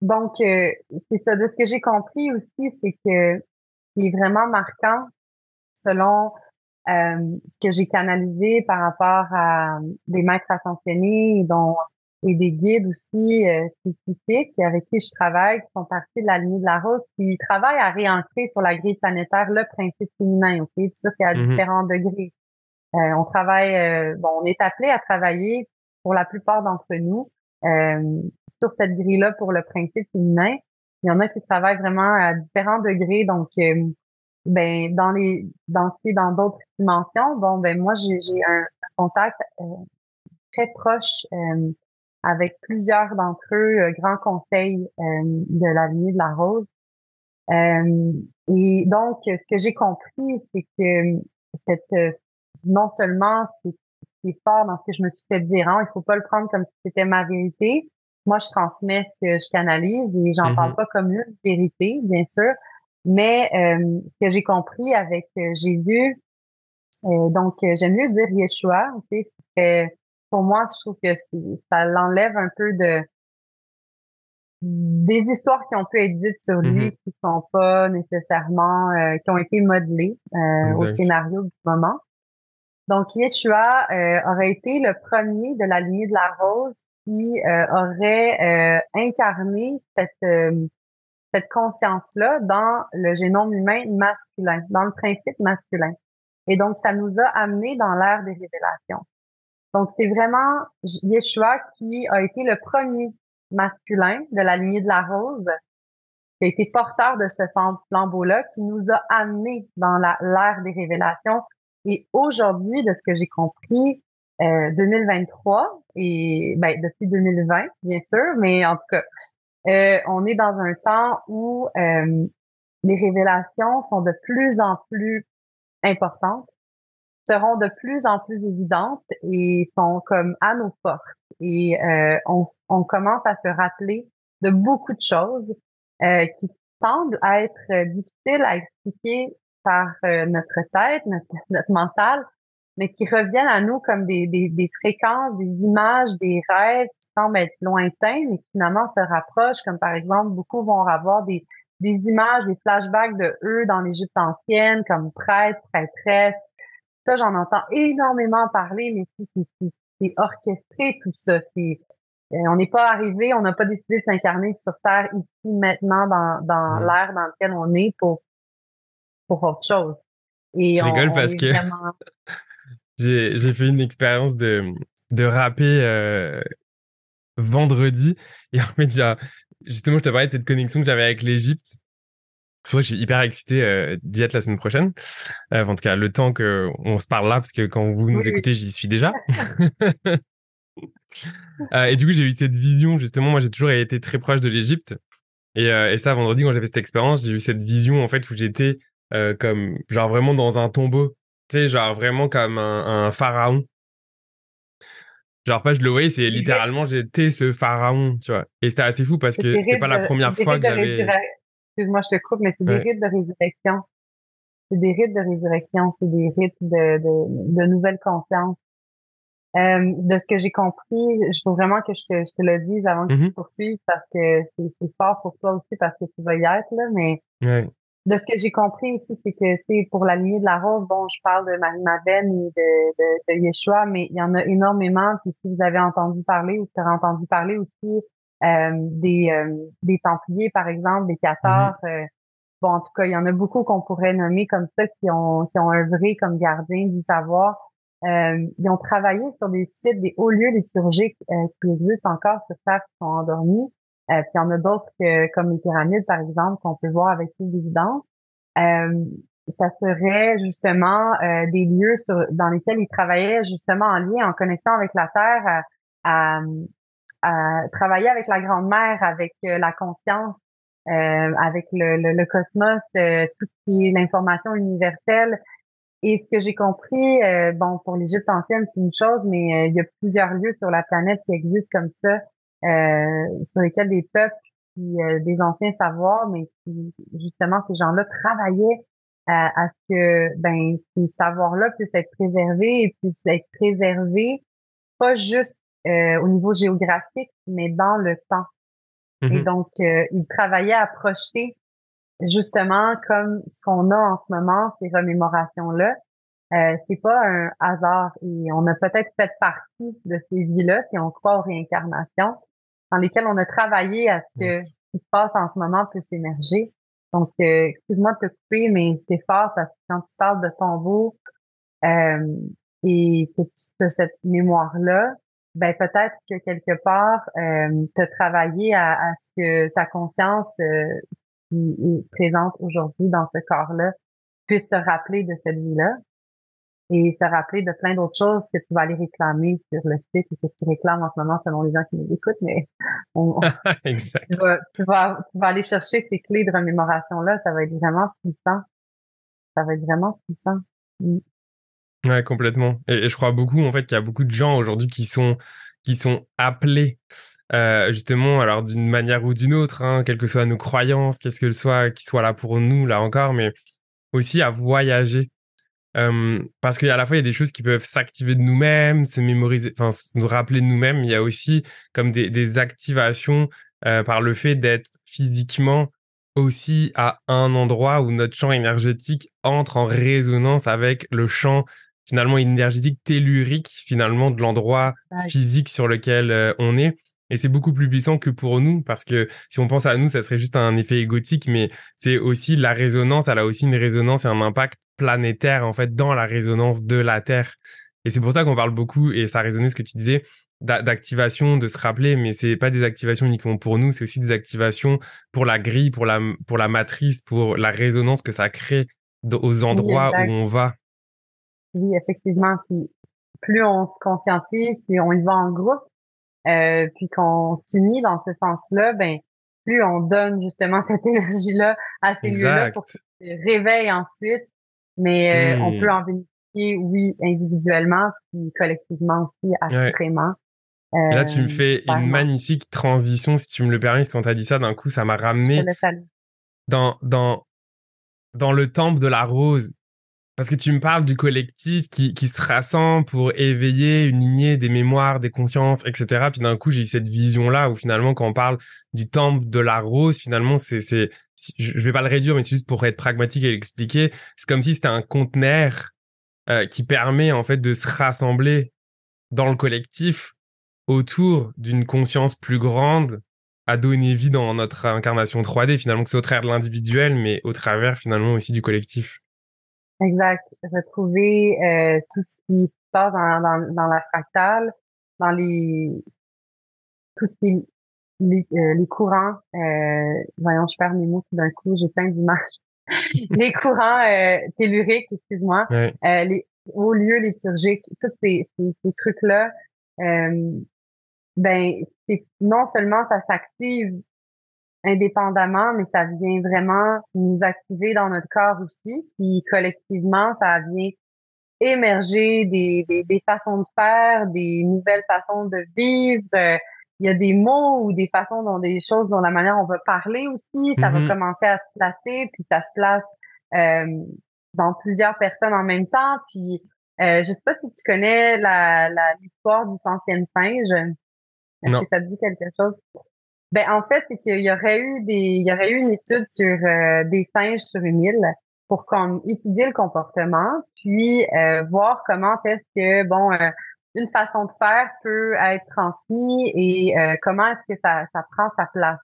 donc, euh, c'est ça. De ce que j'ai compris aussi, c'est que ce qui est vraiment marquant, selon euh, ce que j'ai canalisé par rapport à des maîtres ascensionnés et, dont, et des guides aussi euh, spécifiques avec qui je travaille, qui sont partis de la lignée de la rose, qui travaillent à réancrer sur la grille planétaire le principe féminin, ok? Puis ça, c'est à mm-hmm. différents degrés. on travaille, bon, on est appelé à travailler pour la plupart d'entre nous euh, sur cette grille-là pour le principe féminin. Il y en a qui travaillent vraiment à différents degrés. Donc, euh, ben dans les dans dans d'autres dimensions, bon ben moi j'ai un, contact euh, très proche avec plusieurs d'entre eux, grand conseil de la lignée de la rose. et donc, ce que j'ai compris, c'est que cette non seulement c'est qui fort dans ce que je me suis fait dire. Hein. Il faut pas le prendre comme si c'était ma vérité. Moi, je transmets ce que je canalise et j'en parle mm-hmm. pas comme une vérité, bien sûr. Mais euh, ce que j'ai compris avec euh, Jésus, euh, donc j'aime mieux dire Yeshua. Tu sais, pour moi, je trouve que ça l'enlève un peu de des histoires qui ont pu être dites sur lui mm-hmm. qui sont pas nécessairement qui ont été modelées au scénario du moment. Donc, Yeshua euh, aurait été le premier de la lignée de la rose qui euh, aurait euh, incarné cette, cette conscience-là dans le génome humain masculin, dans le principe masculin. Et donc, ça nous a amené dans l'ère des révélations. Donc, c'est vraiment Yeshua qui a été le premier masculin de la lignée de la rose, qui a été porteur de ce flambeau-là, qui nous a amené dans l'ère des révélations et aujourd'hui, de ce que j'ai compris, euh, 2023 et ben, depuis 2020, bien sûr, mais en tout cas, euh, on est dans un temps où euh, les révélations sont de plus en plus importantes, seront de plus en plus évidentes et sont comme à nos portes. Et euh, on, on commence à se rappeler de beaucoup de choses euh, qui semblent être difficiles à expliquer par euh, notre tête, notre, notre mental, mais qui reviennent à nous comme des, des, des, fréquences, des images, des rêves qui semblent être lointains, mais qui finalement se rapprochent, comme par exemple, beaucoup vont avoir des, des images, des flashbacks de eux dans l'Égypte ancienne, comme prêtre, prêtresse. Ça, j'en entends énormément parler, mais c'est orchestré tout ça. C'est euh, on n'est pas arrivé, on n'a pas décidé de s'incarner sur Terre ici maintenant dans, dans l'ère dans lequel on est pour pour autre chose. Et je rigole parce que *laughs* j'ai fait une expérience de, de rapper euh, vendredi. Et en fait, justement, je te parlais de cette connexion que j'avais avec l'Égypte. Je suis hyper excité euh, d'y être la semaine prochaine. Euh, en tout cas, le temps qu'on se parle là, parce que quand vous nous écoutez, j'y suis déjà. *laughs* *laughs* et du coup, j'ai eu cette vision, justement, moi j'ai toujours été très proche de l'Égypte. Et, et, ça, vendredi, quand j'avais cette expérience, j'ai eu cette vision, en fait, où j'étais euh, comme genre vraiment dans un tombeau, tu sais, genre vraiment comme un, pharaon. Genre pas je le voyais, c'est littéralement j'étais ce pharaon, tu vois. Et c'était assez fou parce que c'était pas la première fois que j'avais. Excuse-moi, je te coupe, mais c'est des rites de résurrection. C'est des rites de résurrection, c'est des rites de, de, de nouvelle conscience. Euh, de ce que j'ai compris, je veux vraiment que je te, je te le dise avant que tu mm-hmm. poursuives parce que c'est fort pour toi aussi parce que tu vas y être, là, mais de ce que j'ai compris aussi, c'est que c'est pour la lignée de la rose, bon, je parle de Marie-Madeleine et de, de, de, Yeshua, mais il y en a énormément. Puis si vous avez entendu parler ou tu as entendu parler aussi euh, des, euh, des Templiers, par exemple, des Cathars, mm-hmm. euh, bon, en tout cas, il y en a beaucoup qu'on pourrait nommer comme ça qui ont qui ont œuvré comme gardiens du savoir. ils ont travaillé sur des sites, des hauts lieux liturgiques qui existent encore sur Terre, qui sont endormis. Euh, puis il y en a d'autres comme les pyramides, par exemple, qu'on peut voir avec plus d'évidence. Euh, ça serait justement euh, des lieux sur, dans lesquels ils travaillaient justement en lien, en connexion avec la Terre, à, à, travailler avec la Grande-Mère, avec la conscience, avec le, le, cosmos, tout ce qui est l'information universelle. Et ce que j'ai compris, bon, pour l'Égypte ancienne, c'est une chose, mais il y a plusieurs lieux sur la planète qui existent comme ça, euh, sur lesquels des peuples qui, euh, des anciens savoirs, mais qui justement ces gens-là travaillaient à, à, ce que ben ces savoirs-là puissent être préservés et puissent être préservés pas juste euh, au niveau géographique, mais dans le temps. Et mm-hmm. donc, euh, ils travaillaient à projeter justement comme ce qu'on a en ce moment, ces remémorations-là. Euh, c'est pas un hasard et on a peut-être fait partie de ces vies-là si on croit aux réincarnations dans lesquels on a travaillé à ce que ce qui se passe en ce moment puisse émerger. Donc, euh, excuse-moi de te couper, mais c'est fort parce que quand tu parles de tombeau euh, et que tu as cette mémoire-là, ben peut-être que quelque part, euh, tu as travaillé à, à, ce que ta conscience euh, qui est présente aujourd'hui dans ce corps-là puisse se rappeler de cette vie-là et se rappeler de plein d'autres choses que tu vas aller réclamer sur le site et que tu réclames en ce moment selon les gens qui nous écoutent, mais *laughs* *laughs* exact. Tu, vas, tu, vas, aller chercher ces clés de remémoration-là, ça va être vraiment puissant. Ça va être vraiment puissant. Mm. Ouais, complètement. Et, je crois beaucoup, en fait, qu'il y a beaucoup de gens aujourd'hui qui sont, qui sont appelés euh, justement, alors d'une manière ou d'une autre, hein, quelles que soient nos croyances, qu'est-ce que soit, qui soit là pour nous, là encore, mais aussi à voyager euh, parce qu'à la fois, il y a des choses qui peuvent s'activer de nous-mêmes, se mémoriser, enfin, nous rappeler de nous-mêmes. Il y a aussi comme des, des activations euh, par le fait d'être physiquement aussi à un endroit où notre champ énergétique entre en résonance avec le champ finalement énergétique tellurique finalement de l'endroit physique sur lequel euh, on est. Et c'est beaucoup plus puissant que pour nous, parce que si on pense à nous, ça serait juste un effet égotique, mais c'est aussi la résonance, elle a aussi une résonance et un impact planétaire, en fait, dans la résonance de la Terre. Et c'est pour ça qu'on parle beaucoup, et ça a résonné ce que tu disais, d'activation, de se rappeler, mais c'est pas des activations uniquement pour nous, c'est aussi des activations pour la grille, pour la, pour la matrice, pour la résonance que ça crée aux endroits où on va. Oui, effectivement. plus on se conscientise, plus on y va en groupe, euh, puis qu'on s'unit dans ce sens-là, ben plus on donne justement *laughs* cette énergie-là à ces lieux-là pour qu'ils se réveillent ensuite. Mais euh, on peut hmm. en bénéficier, oui, individuellement, puis collectivement aussi, assurément. là, tu me fais une magnifique transition, si tu me le permets, parce que quand tu as dit ça, d'un coup, ça m'a ramené dans, dans, dans le temple de la rose. Parce que tu me parles du collectif qui, qui se rassemble pour éveiller une lignée des mémoires, des consciences, etc. Puis d'un coup, j'ai eu cette vision-là où finalement, quand on parle du temple de la rose, finalement, c'est, je vais pas le réduire, mais c'est juste pour être pragmatique et l'expliquer. C'est comme si c'était un conteneur euh, qui permet en fait de se rassembler dans le collectif autour d'une conscience plus grande à donner vie dans notre incarnation 3D finalement que c'est au travers de l'individuel mais au travers finalement aussi du collectif. Exact. Retrouver euh, tout ce qui se passe dans, la fractale, dans les tous les, les, euh, courants. Euh, voyons, je perds mes mots tout d'un coup, j'ai plein d'images. *laughs* les courants euh, telluriques, excuse-moi, euh, les hauts lieux liturgiques, tous ces, ces, ces trucs-là, euh, ben, c'est non seulement ça s'active indépendamment, mais ça vient vraiment nous activer dans notre corps aussi. Puis collectivement, ça vient émerger des, des, des façons de faire, des nouvelles façons de vivre. Il y a des mots ou des façons dont des choses, dont la manière on va parler aussi. Ça va mm-hmm. commencer à se placer, puis ça se place euh, dans plusieurs personnes en même temps. Puis euh, je sais pas si tu connais la l'histoire du centième singe. Est-ce que ça te dit quelque chose? Ben en fait, c'est qu'il y aurait eu des, il y aurait eu une étude sur euh, des singes sur une île pour qu'on étudie le comportement, puis euh, voir comment est-ce que bon euh, une façon de faire peut être transmise et comment est-ce que ça, ça prend sa place.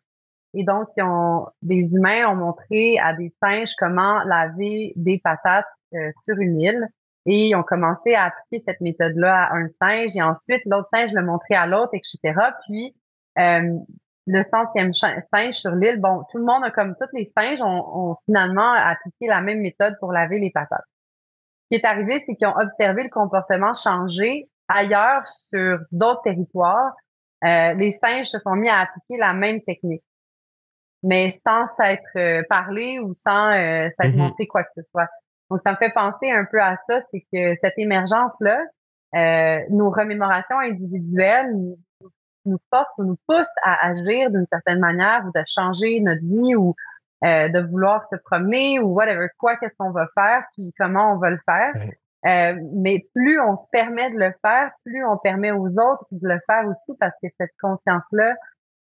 Et donc, ils ont, des humains ont montré à des singes comment laver des patates sur une île. Et ils ont commencé à appliquer cette méthode-là à un singe et ensuite l'autre singe le montrait à l'autre, etc. Puis euh, le centième singe sur l'île, bon, tout le monde a comme tous les singes ont, finalement appliqué la même méthode pour laver les patates. Ce qui est arrivé, c'est qu'ils ont observé le comportement changer ailleurs sur d'autres territoires. Euh, les singes se sont mis à appliquer la même technique, mais sans s'être euh, parlé ou sans euh, s'être montré quoi que ce soit. Donc, ça me fait penser un peu à ça, c'est que cette émergence-là, euh, nos remémorations individuelles nous force ou nous pousse à agir d'une certaine manière ou de changer notre vie ou euh, de vouloir se promener ou whatever, quoi qu'est-ce qu'on va faire, puis comment on va le faire. Euh, mais plus on se permet de le faire, plus on permet aux autres de le faire aussi parce que cette conscience-là,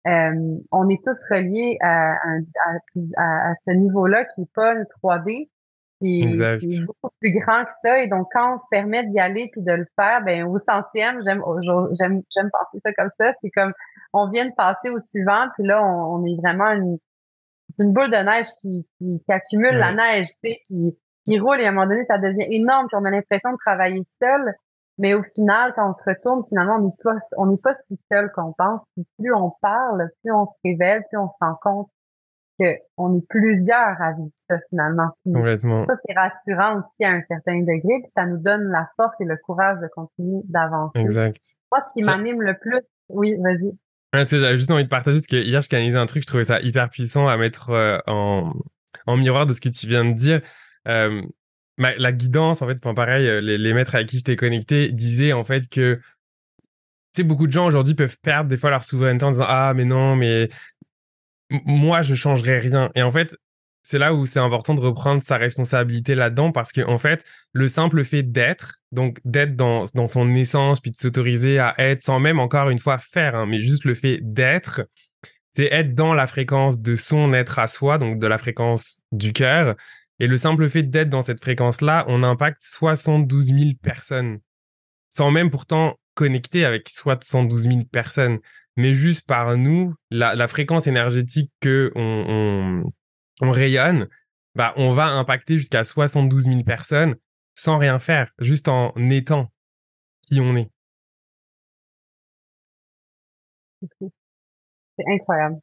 euh, on est tous reliés à, à, à, ce niveau-là qui est pas une 3D, qui, est beaucoup plus grand que ça. Et donc, quand on se permet d'y aller puis de le faire, ben au centième, j'aime j'aime j'aime passer ça comme ça. C'est comme on vient de passer au suivant, puis là, on, est vraiment une, une boule de neige qui, qui, accumule la neige, tu sais, qui, qui roule et à un moment donné, ça devient énorme, puis on a l'impression de travailler seul. Mais au final, quand on se retourne, finalement, on n'est pas, on n'est pas si seul qu'on pense. plus on parle, plus on se révèle, plus on se rend compte qu'on est plusieurs à vivre ça finalement. Complètement. Ça, c'est rassurant aussi à un certain degré, puis ça nous donne la force et le courage de continuer d'avancer. Exact. Moi, ce qui m'anime le plus, oui, vas-y. Ouais, tu sais, j'avais juste envie de partager parce que hier, je canalisais un truc, je trouvais ça hyper puissant à mettre euh, en, en miroir de ce que tu viens de dire. Euh, la guidance, en fait, enfin, pareil, euh, les, maîtres avec qui j'étais connecté disaient en fait que beaucoup de gens aujourd'hui peuvent perdre des fois leur souveraineté en disant Ah, mais non, mais moi, je changerais rien. Et en fait, c'est là où c'est important de reprendre sa responsabilité là-dedans parce que, en fait, le simple fait d'être, donc d'être dans, dans son essence, puis de s'autoriser à être sans même encore une fois faire, hein, mais juste le fait d'être, c'est être dans la fréquence de son être à soi, donc de la fréquence du cœur. Et le simple fait d'être dans cette fréquence-là, on impacte 72 000 personnes, sans même pourtant connecter avec 72 000 personnes mais juste par nous, la, fréquence énergétique que on, on, rayonne, bah, on va impacter jusqu'à 72 000 personnes sans rien faire, juste en étant qui on est. C'est incroyable.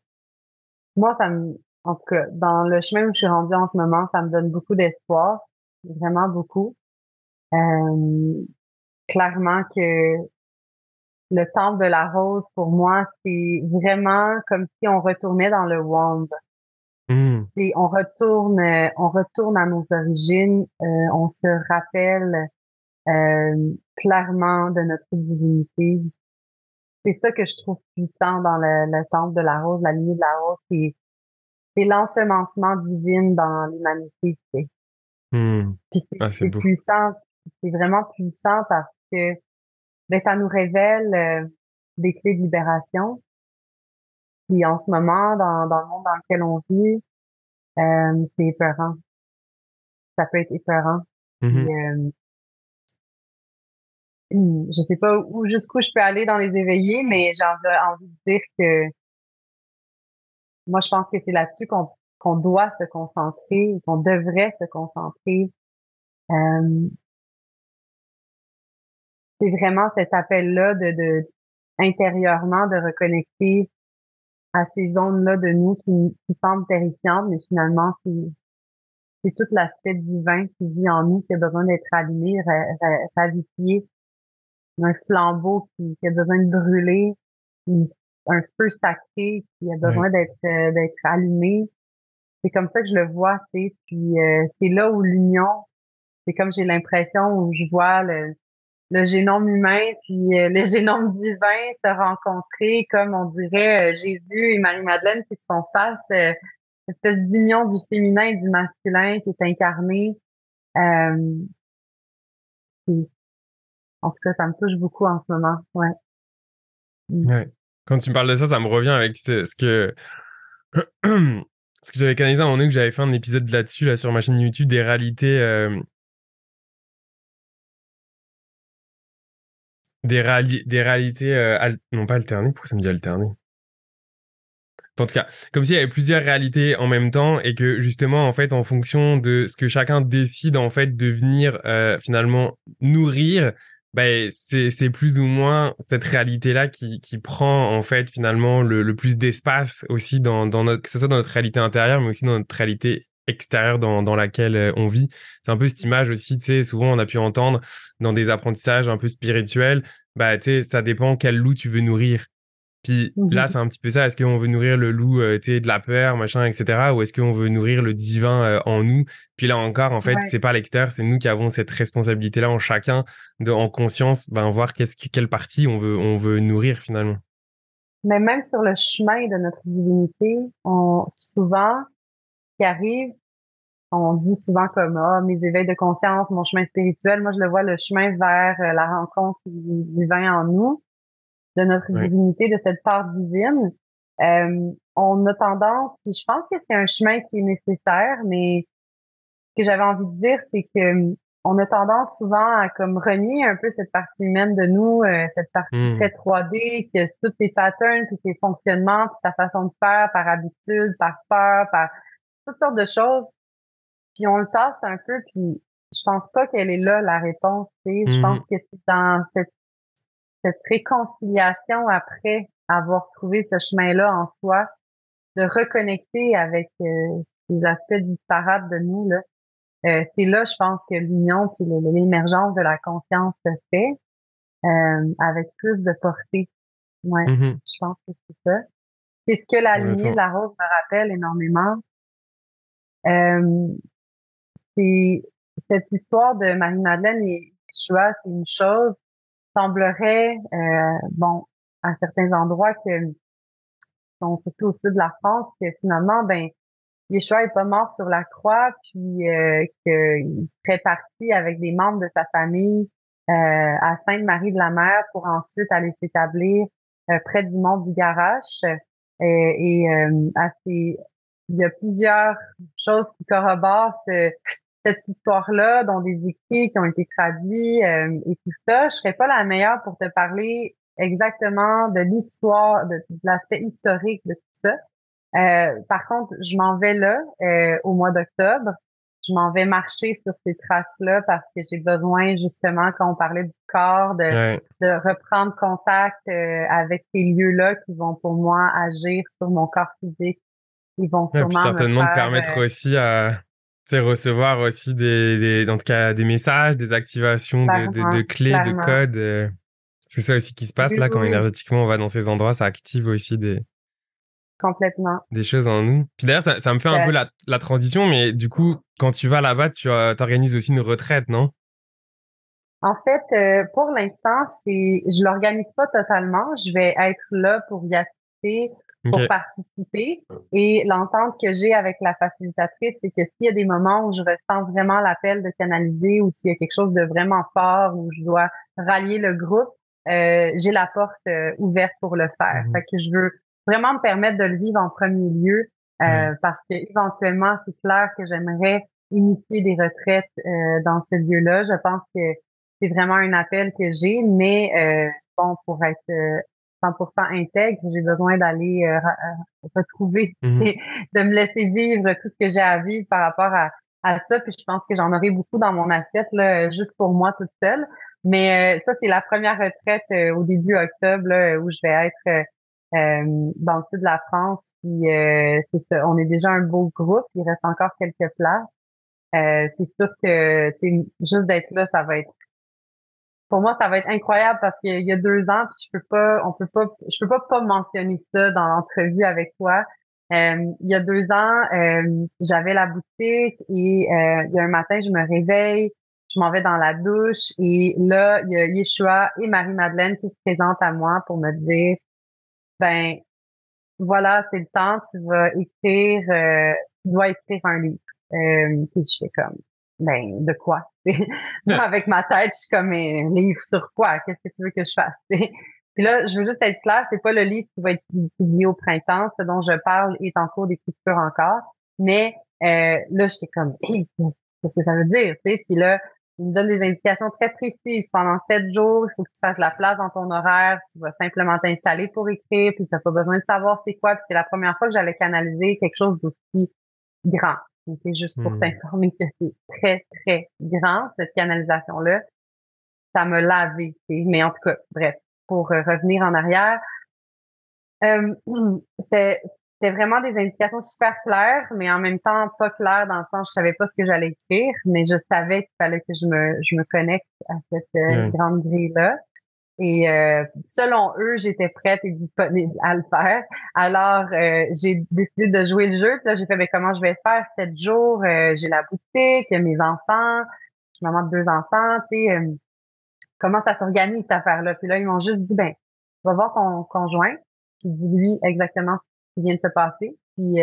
Moi, ça me, en tout cas, dans le chemin où je suis rendue en ce moment, ça me donne beaucoup d'espoir, vraiment beaucoup. Euh, clairement que le temple de la rose, pour moi, c'est vraiment comme si on retournait dans le wand. Mmh. on retourne, on retourne à nos origines, euh, on se rappelle euh, clairement de notre divinité. c'est ça que je trouve puissant dans le, le temple de la rose, la lignée de la rose, c'est c'est l'ensemencement divin dans l'humanité. C'est hmm. ah, puissant, c'est vraiment puissant parce que ben, ça nous révèle euh, des clés de libération. Puis en ce moment, dans, dans le monde dans lequel on vit, euh, c'est épeurant. Ça peut être épeurant. Hmm, je sais pas où jusqu'où je peux aller dans les éveillés, mais j'ai envie de dire que moi, je pense que c'est là-dessus qu'on qu'on doit se concentrer, qu'on devrait se concentrer. Euh, c'est vraiment cet appel-là de, de intérieurement de reconnecter à ces zones-là de nous qui, qui semblent terrifiantes, mais finalement, c'est, tout l'aspect divin qui vit en nous, qui a besoin d'être allumé, ravifié, un flambeau qui, qui, a besoin de brûler, un feu sacré qui a besoin d'être euh, d'être allumé. C'est comme ça que je le vois, tu sais. Puis euh, c'est là où l'union, c'est comme j'ai l'impression où je vois le, le génome humain puis euh, le *laughs* génome divin se rencontrer, comme on dirait Jésus et Marie-Madeleine qui se font face, cette espèce d'union du féminin et du masculin qui est incarné. en tout cas, ça me touche beaucoup en ce moment. Ouais. Ouais. Quand tu me parles de ça, ça me revient avec ce, que *clears throat* ce que j'avais canalisé à un moment que j'avais fait un épisode là-dessus là sur ma chaîne YouTube des réalités euh, des, des réalités euh, non pas alternées. Pourquoi ça me dit alternées? En tout cas, comme s'il y avait plusieurs réalités en même temps et que justement, en fait, en fonction de ce que chacun décide en fait de venir euh, finalement nourrir, ben, c'est plus ou moins cette réalité-là qui, qui prend en fait finalement le, le plus d'espace aussi dans, dans notre, que ce soit dans notre réalité intérieure, mais aussi dans notre réalité extérieure dans, dans laquelle euh, on vit. C'est un peu cette image aussi, tu sais, souvent on a pu entendre dans des apprentissages un peu spirituels, bah, tu sais, ça dépend quel loup tu veux nourrir. Puis là, mhm. c'est un petit peu ça. Est-ce qu'on veut nourrir le loup euh, de la peur, machin, etc. Ou est-ce qu'on veut nourrir le divin euh, en nous? Puis là encore, en fait, c'est pas l'extérieur, c'est nous qui avons cette responsabilité-là en chacun, de, en conscience, ben, voir qu'est-ce quelle partie on veut, on veut nourrir finalement. Mais même sur le chemin de notre divinité, on, souvent, ce qui arrive, on dit souvent comme ah mes éveils de conscience, mon chemin spirituel. Moi, je le vois le chemin vers euh, la rencontre du divin en nous de notre divinité, de cette part divine, euh, on a tendance, puis je pense que c'est un chemin qui est nécessaire, mais ce que j'avais envie de dire, c'est que on a tendance souvent à comme renier un peu cette partie humaine de nous, euh, cette partie hmm. très 3D, que tous ces patterns, tous ces fonctionnements, toute ta façon de faire par habitude, par peur, par toutes sortes de choses. Puis on le tasse un peu, puis je pense pas qu'elle est là la réponse. Je pense hmm. que c'est dans cette cette réconciliation après avoir trouvé ce chemin-là en soi, de reconnecter avec euh, ces aspects disparates de nous là. Euh, c'est là, je pense que l'union puis l'émergence de la conscience se fait euh, avec plus de portée. Ouais, mm-hmm. je pense que c'est ça. C'est ce que la lignée de la rose me rappelle énormément. c'est cette histoire de Marie-Madeleine et Joshua, c'est une chose, semblerait, euh, bon, à certains endroits que sont surtout au sud de la France, que finalement, ben, Yeshua est pas mort sur la croix, puis euh, qu'il serait parti avec des membres de sa famille euh, à Sainte-Marie de la Mer pour ensuite aller s'établir euh, près du mont du Garache. et assez, il y a plusieurs choses qui corroborent ce, cette histoire-là, dont des écrits qui ont été traduits euh, et tout ça, je serais pas la meilleure pour te parler exactement de l'histoire, de, l'aspect historique de tout ça. Euh, par contre, je m'en vais là euh, au mois d'octobre. Je m'en vais marcher sur ces traces-là parce que j'ai besoin justement, quand on parlait du corps, de, de reprendre contact avec ces lieux-là qui vont pour moi agir sur mon corps physique. Ils vont sûrement certainement me permettre aussi à c'est recevoir aussi des, des, en tout cas, des messages, des activations de, de, clés, de codes. Euh. C'est ça aussi qui se passe là, quand énergétiquement on va dans ces endroits, ça active aussi des. Complètement. Des choses en nous. Puis d'ailleurs, ça, ça, me fait un peu la, la, transition, mais du coup, quand tu vas là-bas, tu organises aussi une retraite, non? En fait, euh, pour l'instant, c'est, je l'organise pas totalement. Je vais être là pour y assister, pour participer. Et l'entente que j'ai avec la facilitatrice, c'est que s'il y a des moments où je ressens vraiment l'appel de canaliser ou s'il y a quelque chose de vraiment fort où je dois rallier le groupe, euh, j'ai la porte euh, ouverte pour le faire. Mmh fait que je veux vraiment me permettre de le vivre en premier lieu euh, parce que éventuellement, c'est clair que j'aimerais initier des retraites dans ce lieu-là. Je pense que c'est vraiment un appel que j'ai, mais bon, pour être 100% intègre, j'ai besoin d'aller euh, euh, retrouver mhm. *laughs* de me laisser vivre tout ce que j'ai à vivre par rapport à, à ça. Puis je pense que j'en aurai beaucoup dans mon assiette là, juste pour moi toute seule. Mais euh, ça, c'est la première retraite au début octobre où je vais être dans le sud de la France. Puis c'est ça, on est déjà un beau groupe. Il reste encore quelques places. c'est sûr que juste d'être là, ça va être pour moi, ça va être incroyable parce qu'il y a deux ans, puis je peux pas, on peut pas, je peux pas pas mentionner ça dans l'entrevue avec toi. Euh, il y a deux ans, euh, j'avais la boutique et euh, il y a un matin, je me réveille, je m'en vais dans la douche et là, il y a Yeshua et Marie-Madeleine qui se présentent à moi pour me dire, ben voilà, c'est le temps, tu vas écrire, tu dois écrire un livre. Euh, puis je fais comme, ben de quoi? *laughs* avec ma tête je suis comme un livre sur quoi? Qu'est-ce que tu veux que je fasse? *laughs* Puis là je veux juste être claire c'est pas le livre qui va être publié au printemps. Ce dont je parle est en cours d'écriture encore. Mais euh, là j'étais comme qu'est-ce que ça veut dire tu sais? Puis là il me donne des indications très précises. Pendant sept jours il faut que tu fasses la place dans ton horaire. Tu vas simplement t'installer pour écrire puis tu n'as pas besoin de savoir c'est quoi. Puis c'est la première fois que j'allais canaliser quelque chose d'aussi grand c'est juste pour hmm. t'informer que c'est très, très grand, cette canalisation-là. Ça me lavé. Mais en tout cas, bref, pour euh, revenir en arrière, euh, c'est *clears throat* vraiment des indications super claires, mais en même temps pas claires dans le sens je savais pas ce que j'allais écrire, mais je savais qu'il fallait que je me, je me connecte à cette euh, grande grille-là. Et euh, selon eux, j'étais prête et disponible à le faire. Alors, euh, j'ai décidé de jouer le jeu. Puis là, j'ai fait, mais ben, comment je vais faire? Sept jours, euh, j'ai la boutique, mes enfants, je suis maman de deux enfants, tu sais, comment ça s'organise cette affaire-là? Puis là, ils m'ont juste dit, ben, va voir ton conjoint, puis dis-lui exactement ce qui vient de se passer, puis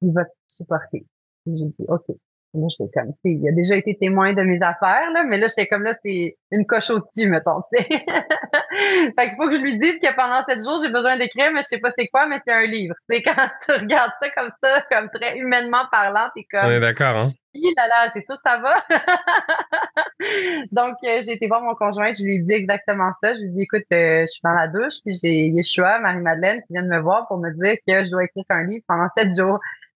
il va te supporter. J'ai dit, OK. Là, j'étais comme, tu il a déjà été témoin de mes affaires, là, mais là, j'étais comme là, c'est une coche au-dessus, mettons, tu sais. *laughs* fait qu'il faut que je lui dise que pendant sept jours, j'ai besoin d'écrire, mais je sais pas c'est quoi, mais c'est un livre. C'est *laughs* quand tu regardes ça comme ça, comme très humainement parlant, t'es comme. On est d'accord, hein? là là, c'est sûr ça va? *laughs* Donc, euh, j'ai été voir mon conjoint, je lui ai dit exactement ça. Je lui ai dit, écoute, euh, je suis dans la douche, puis j'ai Yeshua, Marie-Madeleine, qui vient de me voir pour me dire que je dois écrire un livre pendant sept jours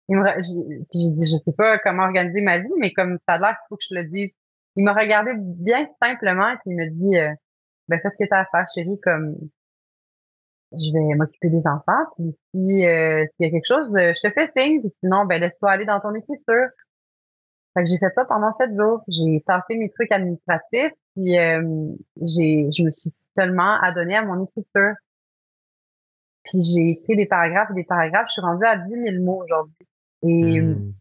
il me, j'ai dit, je sais pas comment organiser ma vie, mais comme ça a l'air qu'il faut que je le dise. Il m'a regardé bien simplement et il me dit, euh, ben fais ce que tu as à faire, chérie, comme je vais m'occuper des enfants, puis si euh, s'il y a quelque chose, euh, je te fais signe, puis sinon, ben laisse-toi aller dans ton écriture. Fait que j'ai fait ça pendant sept jours. J'ai passé mes trucs administratifs, puis euh, j'ai, je me suis seulement adonnée à mon écriture. Puis j'ai écrit des paragraphes et des paragraphes. Je suis rendue à 10 000 mots aujourd'hui. Et hmm.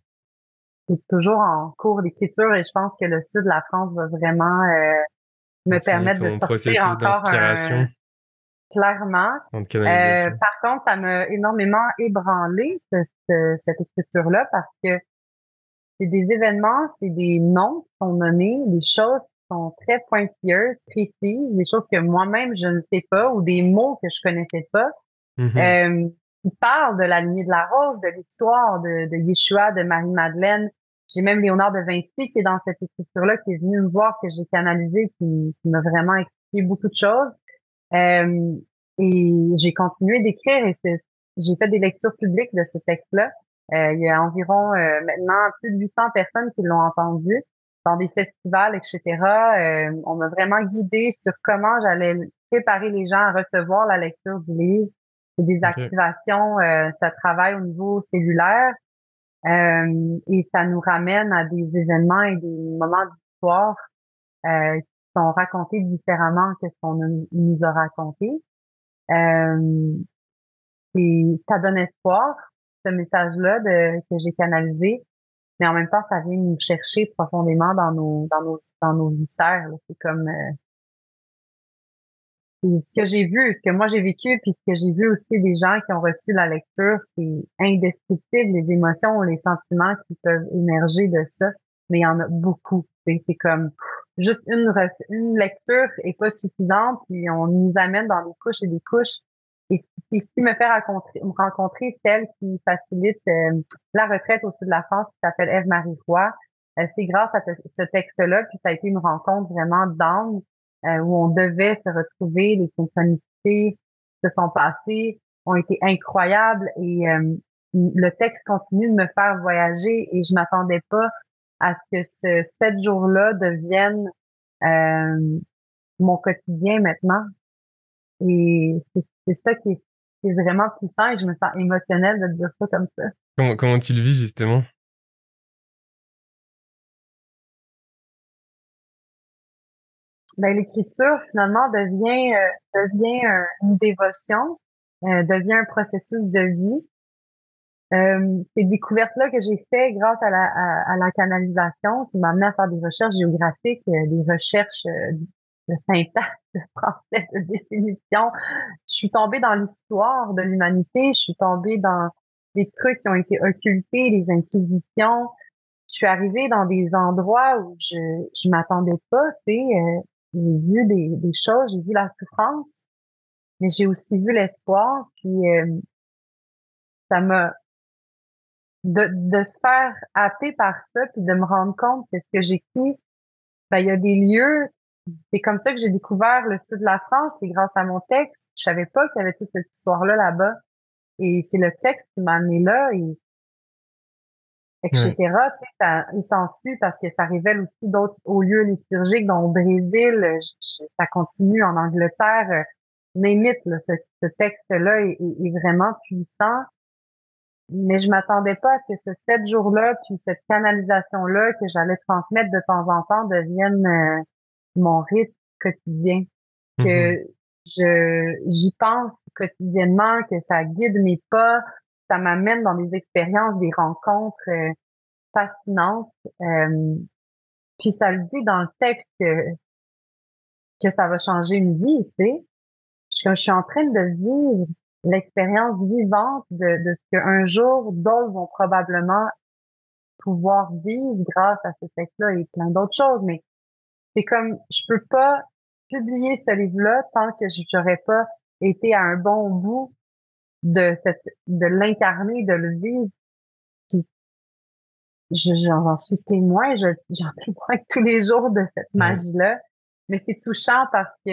c'est toujours en cours d'écriture et je pense que le sud de la France va vraiment euh, me permettre de sortir encore un, clairement. Euh, par contre, ça m'a énormément ébranlé cette écriture-là parce que c'est des événements, c'est des noms qui sont nommés, des choses qui sont très pointilleuses, précises, des choses que moi-même je ne sais pas ou des mots que je connaissais pas. Mm-hmm. euh, il parle de la lignée de la rose, de l'histoire de, de Yeshua, de Marie-Madeleine. J'ai même Léonard de Vinci qui est dans cette écriture-là, qui est venu me voir, que j'ai canalisé, qui, qui m'a vraiment expliqué beaucoup de choses. Euh, et j'ai continué d'écrire et j'ai fait des lectures publiques de ce texte-là. Euh, il y a environ euh, maintenant plus de 800 personnes qui l'ont entendu dans des festivals, etc. Euh, on m'a vraiment guidé sur comment j'allais préparer les gens à recevoir la lecture du livre, c'est des activations, euh, ça travaille au niveau cellulaire euh, et ça nous ramène à des événements et des moments d'histoire euh, qui sont racontés différemment que ce qu'on nous a raconté. Euh, et ça donne espoir, ce message-là que j'ai canalisé. mais en même temps, ça vient nous chercher profondément dans nos dans nos dans nos viscères. C'est comme euh, ce que j'ai vu, ce que moi j'ai vécu, puis ce que j'ai vu aussi des gens qui ont reçu la lecture, c'est indescriptible les émotions, les sentiments qui peuvent émerger de ça, mais il y en a beaucoup. C'est comme juste une, une lecture est pas suffisante, puis on nous amène dans des couches et des couches. Et ce qui me fait rencontrer, rencontrer celle qui facilite euh, la retraite au sud de la France, qui s'appelle Eve-Marie Roy, euh, c'est grâce à ce texte-là, puis ça a été une rencontre vraiment d'âme euh, où on devait se retrouver, les synchronicités se sont passées, ont été incroyables et le texte continue de me faire voyager et je m'attendais pas à ce que ce sept jours-là deviennent euh, mon quotidien maintenant. Et c'est ça qui est, qui est, vraiment puissant et je me sens émotionnelle de dire ça comme ça. Comment, comment tu le vis justement? Ben, l'écriture finalement devient euh, devient une dévotion, euh, devient un processus de vie. Euh, ces découvertes-là que j'ai fait grâce à la, à, la canalisation, qui m'a amené à faire des recherches géographiques, euh, des recherches euh, de syntaxe, de français, de définition. Je suis tombée dans l'histoire de l'humanité, je suis tombée dans des trucs qui ont été occultés, les inquisitions. Je suis arrivée dans des endroits où je je m'attendais pas, tu sais. Euh, j'ai vu des, des choses, j'ai vu la souffrance, mais j'ai aussi vu l'espoir. Puis ça m'a de, de se faire happer par ça, puis de me rendre compte que ce que j'écris, ben, il y a des lieux, c'est comme ça que j'ai découvert le sud de la France, c'est grâce à mon texte. Je savais pas qu'il y avait toute cette histoire-là là-bas. Et c'est le texte qui m'a amené là, et etc. Ça, il s'en suit parce que ça révèle aussi d'autres hauts lieux liturgiques, dont au Brésil, ça continue en Angleterre. Euh, Némite, ce, ce texte-là est, est, vraiment puissant mais je m'attendais pas à ce que ce sept jours-là, puis cette canalisation-là que j'allais transmettre de temps en temps devienne euh, mon rythme quotidien. Que mm-hmm. je j'y pense quotidiennement, que ça guide mes pas, ça m'amène dans des expériences, des rencontres euh, fascinantes. Euh, puis ça le dit dans le texte que, que ça va changer une vie, tu sais. Je, je suis en train de vivre l'expérience vivante de, de ce qu'un jour d'autres vont probablement pouvoir vivre grâce à ce texte-là et plein d'autres choses. Mais c'est comme, je peux pas publier ce livre-là tant que je n'aurais pas été à un bon bout de cette, de l'incarner, de le vivre. Puis, j'en suis témoin, j'en témoigne tous les jours de cette magie-là. Mais c'est touchant parce que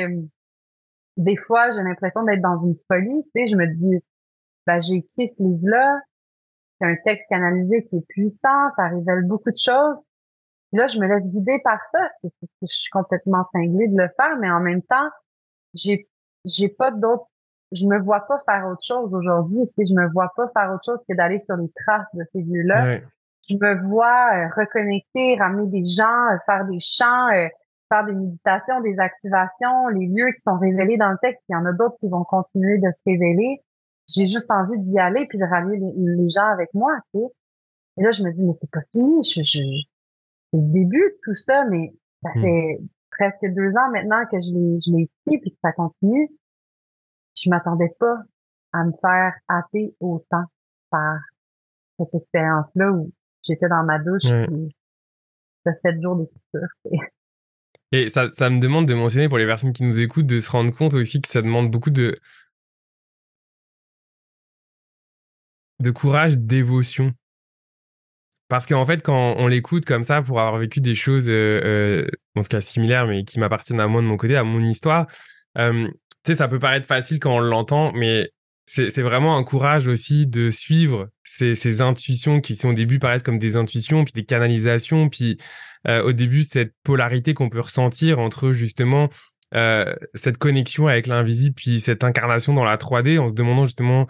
des fois, j'ai l'impression d'être dans une folie. Tu sais, je me dis, ben, j'ai écrit ce livre-là, c'est un texte canalisé qui est puissant, ça révèle beaucoup de choses. Là, je me laisse guider par ça. je suis complètement cinglée de le faire, mais en même temps, j'ai, j'ai pas d'autre, je me vois pas faire autre chose aujourd'hui. Tu sais, je me vois pas faire autre chose que d'aller sur les traces de ces lieux-là. Je me vois euh, reconnecter, ramener des gens, euh, faire des chants, euh, faire des méditations, des activations, les lieux qui sont révélés dans le texte, il y en a d'autres qui vont continuer de se révéler. J'ai juste envie d'y aller puis de ramener les, gens avec moi, tu sais. Et là, je me dis, mais c'est pas fini, je, je, c'est le début de tout ça, mais ça hmm. fait presque deux ans maintenant que je l'ai, je l'ai écrit puis que ça continue. Je m'attendais pas à me faire hâter autant par cette expérience-là où j'étais dans ma douche puis ça fait sept jours d'écriture. Et ça, ça me demande de mentionner pour les personnes qui nous écoutent de se rendre compte aussi que ça demande beaucoup de, de courage, dévotion. Parce qu'en fait, quand on l'écoute comme ça, pour avoir vécu des choses, euh, euh, en tout cas similaires, mais qui m'appartiennent à moi de mon côté, à mon histoire, euh, tu sais, ça peut paraître facile quand on l'entend, mais c'est vraiment un courage aussi de suivre ces, intuitions qui, sont au début, paraissent comme des intuitions, puis des canalisations, puis euh, au début cette polarité qu'on peut ressentir entre justement euh, cette connexion avec l'invisible puis cette incarnation dans la 3D en se demandant justement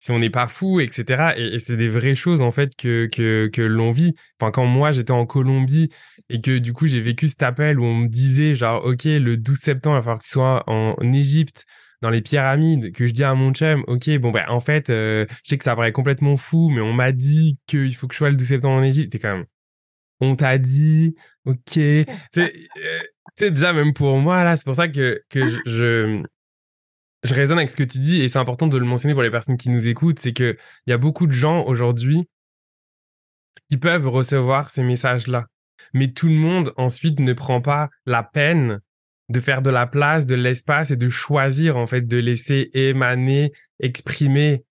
si on n'est pas fou, etc. Et, c'est des vraies choses en fait que que, que l'on vit. Enfin, quand moi j'étais en Colombie et que du coup j'ai vécu cet appel où on me disait genre ok le 12 septembre il va falloir que tu sois en Égypte dans les pyramides, que je dis à mon chum, ok, bon ben en fait, euh, je sais que ça paraît complètement fou, mais on m'a dit qu'il faut que je sois le 12 septembre en Égypte. T'es quand même, on t'a dit, ok. *laughs* c'est euh, déjà même pour moi là, c'est pour ça que que je, je je raisonne avec ce que tu dis et c'est important de le mentionner pour les personnes qui nous écoutent, c'est que il y a beaucoup de gens aujourd'hui qui peuvent recevoir ces messages-là. Mais tout le monde ensuite ne prend pas la peine de faire de la place, de l'espace et de choisir en fait de laisser émaner, exprimer.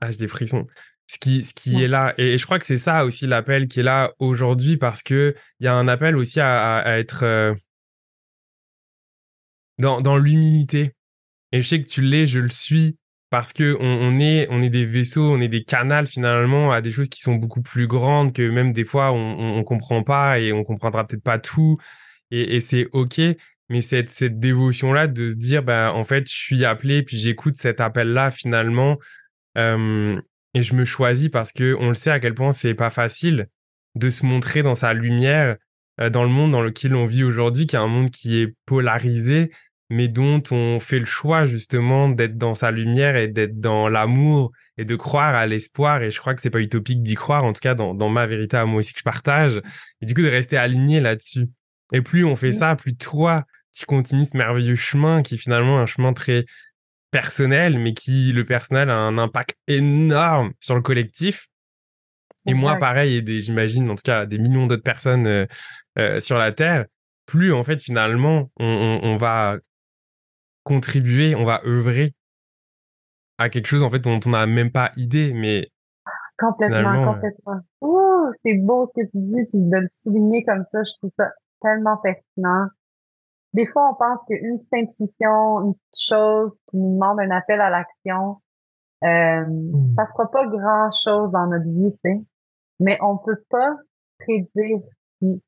Ah, j'ai des frissons. Ce qui, ce qui est là. Et je crois que c'est ça aussi l'appel qui est là aujourd'hui parce que il y a un appel aussi à, à, être euh, dans, l'humilité. Et je sais que tu l'es, je le suis parce que on, est on est des vaisseaux, on est des canals finalement à des choses qui sont beaucoup plus grandes que même des fois on on, comprend pas et on comprendra peut-être pas tout et, et c'est ok. Mais cette cette dévotion là de se dire bah en fait je suis appelé puis j'écoute cet appel là finalement euh, et je me choisis parce que on le sait à quel point c'est pas facile de se montrer dans sa lumière euh, dans le monde dans lequel on vit aujourd'hui qui est un monde qui est polarisé mais dont on fait le choix justement d'être dans sa lumière et d'être dans l'amour et de croire à l'espoir. Et je crois que c'est pas utopique d'y croire, en tout cas dans, dans ma vérité à moi aussi que je partage. Et du coup, de rester aligné là-dessus. Et plus on fait ça, plus toi, tu continues ce merveilleux chemin qui est finalement un chemin très personnel, mais qui, le personnel, a un impact énorme sur le collectif. Et moi, pareil, et des, j'imagine, en tout cas, des millions d'autres personnes euh, euh, sur la Terre, plus, en fait, finalement, on, on, on va contribuer, on va œuvrer à quelque chose en fait dont on n'a même pas idée, mais complètement, complètement. Ouh, c'est beau ce que tu dis, puis de le souligner comme ça, je trouve ça tellement pertinent. Des fois, on pense qu'une mission, une petite chose qui nous demande un appel à l'action, euh, mmh. ça fera pas grand chose dans notre vie, tu sais. Mais on peut pas prédire puis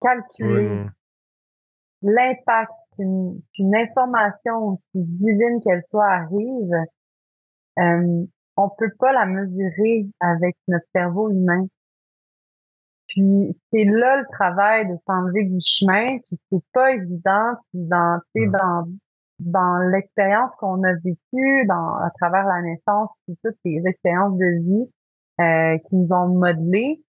calculer l'impact qu'une information aussi divine qu'elle soit arrive, euh, on peut pas la mesurer avec notre cerveau humain. Puis c'est là le travail de s'enlever du chemin, puis c'est pas évident, puis dans, dans dans l'expérience qu'on a vécue, dans à travers la naissance, puis toutes ces expériences de vie euh, qui nous ont modelé,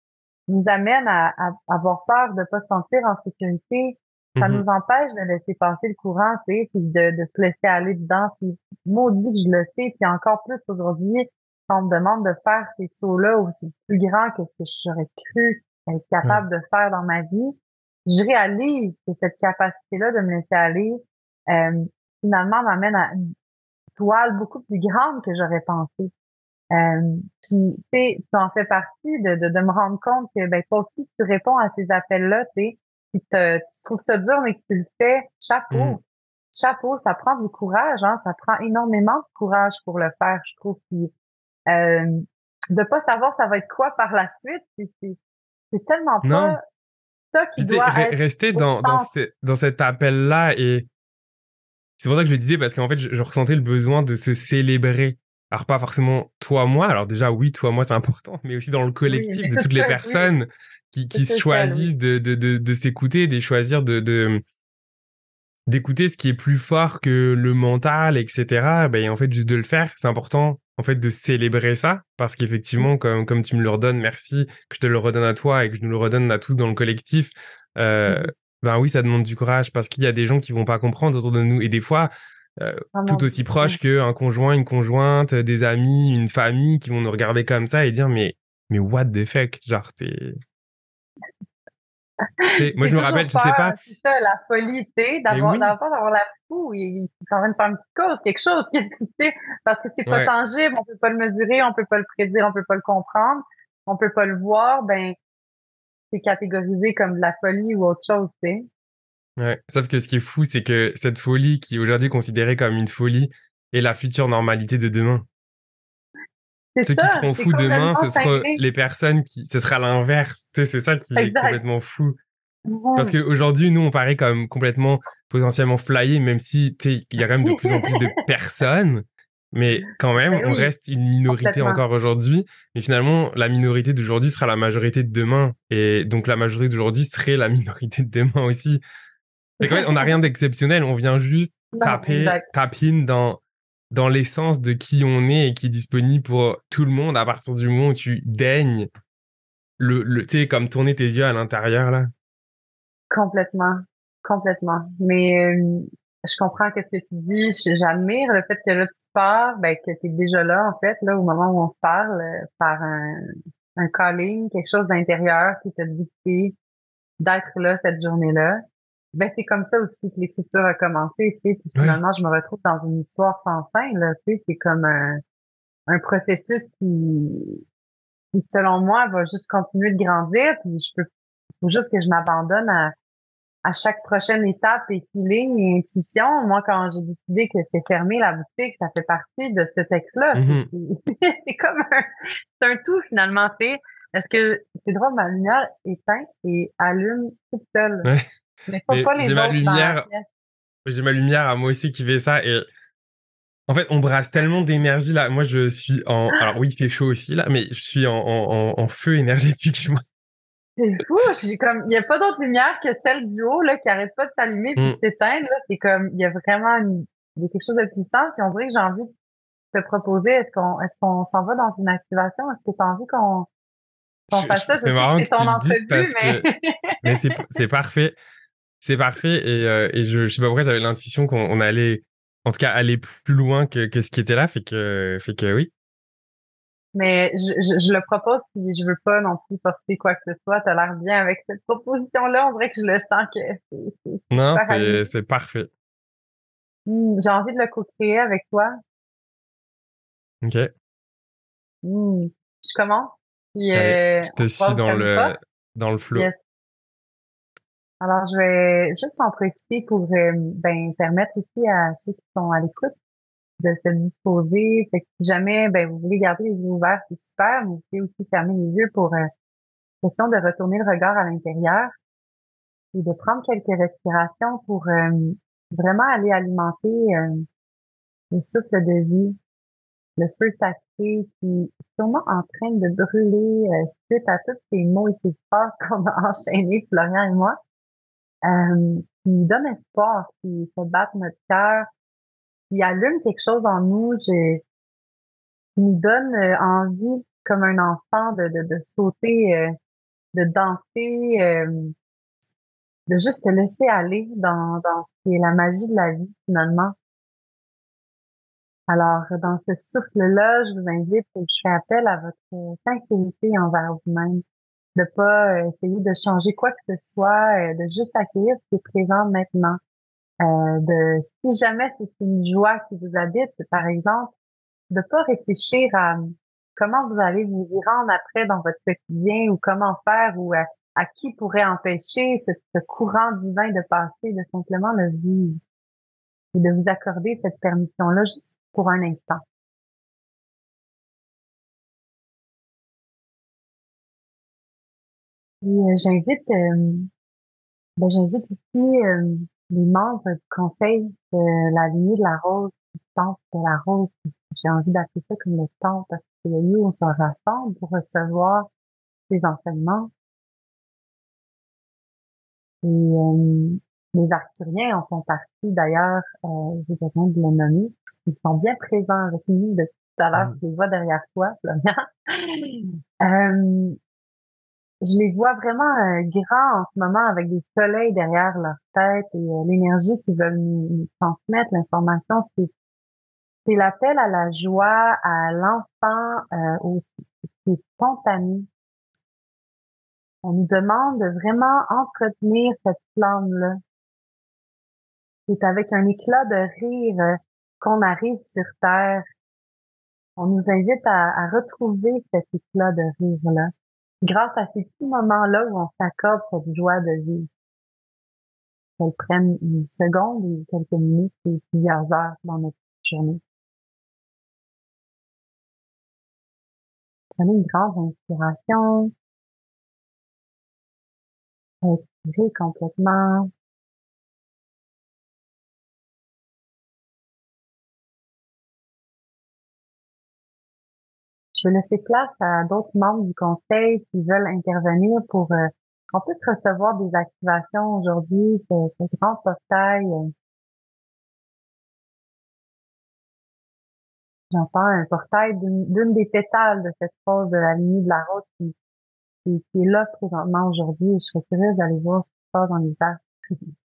nous amènent à, à, avoir peur de pas se sentir en sécurité, ça mm-hmm. nous empêche de laisser passer le courant, tu sais, puis de, de se laisser aller dedans. Puis maudit que je le sais, puis encore plus aujourd'hui, quand on me demande de faire ces sauts-là aussi plus grands que ce que j'aurais cru être capable de faire dans ma vie, je réalise que cette capacité-là de me laisser aller, euh, finalement, m'amène à une toile beaucoup plus grande que j'aurais pensé. Euh, puis, tu sais, tu en fais partie de, de, de me rendre compte que, ben, toi aussi, tu réponds à ces appels-là, tu sais, puis tu trouves ça dur, mais que tu le fais, chapeau. Mm. Chapeau, ça prend du courage, hein, ça prend énormément de courage pour le faire, je trouve. Puis, euh, de pas savoir ça va être quoi par la suite, c'est tellement pas ça qui doit être rester dans, dans, dans cet appel-là et c'est pour ça que je le disais parce qu'en fait, je, ressentais le besoin de se célébrer. Alors pas forcément toi moi, alors déjà oui, toi moi c'est important, *laughs* mais aussi dans le collectif de toutes les personnes qui, qui choisissent de, de, de, de s'écouter, de choisir de, de d'écouter ce qui est plus fort que le mental, etc. Ben, en fait, juste de le faire, c'est important, en fait, de célébrer ça, parce qu'effectivement, mmh. comme, comme tu me le redonnes, merci, que je te le redonne à toi et que je nous le redonne à tous dans le collectif, euh, mmh. ben oui, ça demande du courage, parce qu'il y a des gens qui vont pas comprendre autour de nous, et des fois, euh, tout aussi proche qu'un conjoint, une conjointe, des amis, une famille qui vont nous regarder comme ça et dire, mais, mais what the fuck, genre, t'es, moi, je me rappelle, je sais pas. C'est ça, la folie, tu sais, d'avoir, d'avoir la fou. Il, est en train de faire une petite cause, quelque chose, *laughs* tu sais, parce que c'est pas tangible, on peut pas le mesurer, on peut pas le prédire, on peut pas le comprendre, on peut pas le voir, ben, c'est catégorisé comme de la folie ou autre chose, tu sais. Ouais. Sauf que ce qui est fou, c'est que cette folie qui est aujourd'hui considérée comme une folie est la future normalité de demain. Ceux qui seront fous demain, ce sera les personnes qui, ce sera l'inverse. C'est ça qui est complètement fou. Parce qu'aujourd'hui, nous, on paraît comme complètement potentiellement flyé, même si il y a quand même de plus en plus de *laughs* personnes. Mais quand même, ben on reste une minorité encore aujourd'hui. Mais finalement, la minorité d'aujourd'hui sera la majorité de demain. Et donc, la majorité d'aujourd'hui serait la *laughs* minorité de demain aussi. Et quand même, on n'a rien d'exceptionnel. On vient juste taper, tapine dans, dans l'essence de qui on est et qui est disponible pour tout le monde à partir du moment où tu daignes le, le tu sais, comme tourner tes yeux à l'intérieur, là. Complètement. Complètement. Mais euh, je comprends ce que tu dis. J'admire le fait que là, tu pars, ben, que tu es déjà là, en fait, là, au moment où on se parle, euh, par un, un calling, quelque chose d'intérieur qui te dit d'être là cette journée-là. Ben, c'est comme ça aussi que l'écriture a commencé, tu sais, puis finalement, je me retrouve dans une histoire sans fin, là, tu sais, c'est comme un, un processus qui, qui, selon moi, va juste continuer de grandir, puis je peux, faut juste que je m'abandonne à, à chaque prochaine étape et feeling et intuition. Moi, quand j'ai décidé que c'est fermé la boutique, ça fait partie de ce texte-là. Mm-hmm. c'est *laughs* comme un, c'est un tout finalement. C'est est-ce que c'est drôle, ma lumière éteinte et allume toute seule. Mais pas les j'ai ma lumière. J'ai ma lumière à moi aussi qui fait ça et en fait, on brasse tellement d'énergie là. Moi, je suis en. Alors oui, il fait chaud aussi là, mais je suis en, en, en feu énergétique. C'est fou, j'ai comme, il y a pas d'autre lumière que celle du haut, là, qui arrête pas de s'allumer puis de mm. s'éteindre, C'est comme, il y a vraiment une, il y a quelque chose de puissant, puis on dirait que j'ai envie de te proposer, est-ce qu'on, est-ce qu'on s'en va dans une activation? Est-ce que tu as envie qu'on, qu'on fasse ça? C'est marrant que tu le dises parce mais... que, mais c'est, c'est parfait. C'est parfait et, euh, et je, je sais pas pourquoi j'avais l'intuition qu'on allait, en tout cas, aller plus loin que, que ce qui était là, fait que, fait que oui. Mais je, je, le propose, puis je veux pas non plus forcer quoi que ce soit. T'as l'air bien avec cette proposition-là. On dirait que je le sens que c'est. Non, c'est parfait. Hmm, j'ai envie de le co-créer avec toi. OK. Hmm, je commence. Puis, euh, je te suis dans le, dans le flow. Alors, je vais juste en profiter pour euh, ben, permettre aussi à ceux qui sont à l'écoute de se disposer. Fait que si jamais ben, vous voulez garder les yeux ouverts, c'est super, mais vous pouvez aussi fermer les yeux pour euh, question de retourner le regard à l'intérieur et de prendre quelques respirations pour euh, vraiment aller alimenter euh, le souffle de vie, le feu sacré qui est sûrement en train de brûler euh, suite à tous ces mots et ces phrases qu'on a *laughs* enchaînés, Florian et moi, euh, qui nous donne espoir, qui fait battre notre cœur, qui allume quelque chose en nous, qui nous donne euh, envie, comme un enfant, de, de, de sauter, euh, de danser, euh, de juste se laisser aller dans, dans ce qui est la magie de la vie, finalement. Alors, dans ce souffle-là, je vous invite, je fais appel à votre sincérité envers vous-même, de pas essayer de changer quoi que ce soit, de juste accueillir ce qui est présent maintenant. Euh, de si jamais c'est une joie qui vous habite, par exemple, de pas réfléchir à comment vous allez vous y rendre après dans votre quotidien ou comment faire ou à, qui pourrait empêcher ce, courant divin de passer, de simplement le vivre et de vous accorder cette permission-là juste pour un instant. Et euh, j'invite, euh, ben, j'invite aussi les membres du conseil de la lignée de la rose, du temple de la rose, j'ai envie d'appeler ça comme le temple parce que c'est le lieu où on se rassemble pour recevoir ces enseignements. Et euh, les Arthuriens en font partie d'ailleurs, euh, j'ai besoin de le nommer. Ils sont bien présents avec nous depuis tout à l'heure, mm. je les vois derrière toi, Florian. *laughs* euh, je les vois vraiment euh, grands en ce moment avec des soleils derrière leur tête et euh, l'énergie qu'ils veulent nous, transmettre, l'information, c'est c'est l'appel à la joie, à l'enfant euh, c'est spontané. On nous demande de vraiment entretenir cette flamme-là. C'est avec un éclat de rire euh, qu'on arrive sur Terre. On nous invite à, à retrouver cet éclat de rire-là grâce à ces petits moments-là où on s'accorde cette joie de vivre. Qu'elle prenne une seconde ou quelques minutes ou plusieurs heures dans notre journée. Prenez une grande inspiration. Expirez complètement. Je laisser place à d'autres membres du conseil qui veulent intervenir pour euh, qu'on puisse recevoir des activations aujourd'hui, ce, ce grand portail. Euh. J'entends un portail d'une des pétales de cette phase de la ligne de la route qui, qui, qui est là présentement aujourd'hui. Je serais curieuse d'aller voir ce qui se passe dans les arts. *laughs*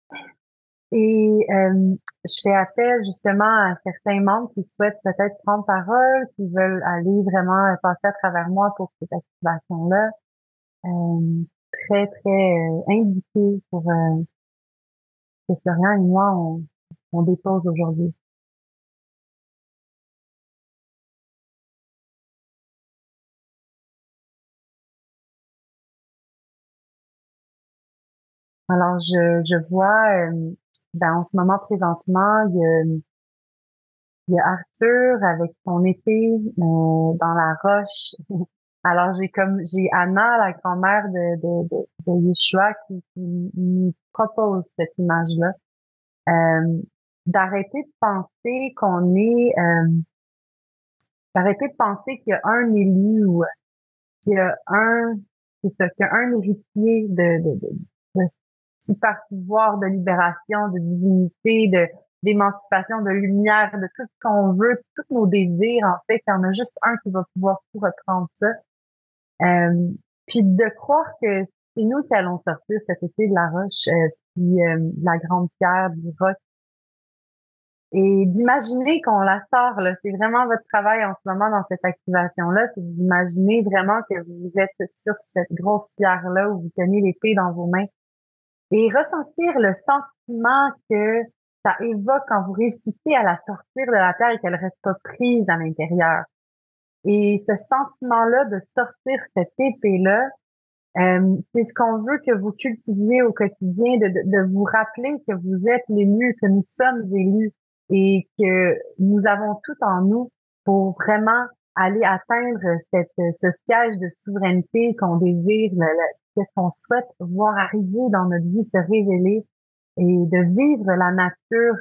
Et euh, je fais appel justement à certains membres qui souhaitent peut-être prendre parole, qui veulent aller vraiment passer à travers moi pour cette activation-là. Euh, très, très euh, indiqué pour euh, que Florian et moi, on, on dépose aujourd'hui. Alors, je, je vois, euh, ben, en ce moment présentement, il y a, il y a Arthur avec son épée euh, dans la roche. *laughs* Alors, j'ai comme j'ai Anna, la grand-mère de, de, de, de, Yeshua, qui, qui nous propose cette image-là. Euh, d'arrêter de penser qu'on est euh, d'arrêter de penser qu'il y a un élu qu'il y a un c'est ça, qu'il y a un héritier de, de, de, de super pouvoir de libération, de divinité, de d'émancipation, de lumière, de tout ce qu'on veut, tous nos désirs, en fait, il y en a juste un qui va pouvoir tout reprendre ça. Euh, puis de croire que c'est nous qui allons sortir cet été de la roche, euh, puis euh, la grande pierre, du roc. Et d'imaginer qu'on la sort, là, c'est vraiment votre travail en ce moment dans cette activation-là, c'est d'imaginer vraiment que vous êtes sur cette grosse pierre-là où vous tenez l'épée dans vos mains et ressentir le sentiment que ça évoque quand vous réussissez à la sortir de la terre et qu'elle reste pas prise à l'intérieur. Et ce sentiment-là de sortir cette épée-là, euh, c'est ce qu'on veut que vous cultiviez au quotidien, de, de, vous rappeler que vous êtes l'élu, que nous sommes élus et que nous avons tout en nous pour vraiment aller atteindre cette, ce siège de souveraineté qu'on désire, qu'est-ce qu'on souhaite voir arriver dans notre vie, se révéler et de vivre la nature,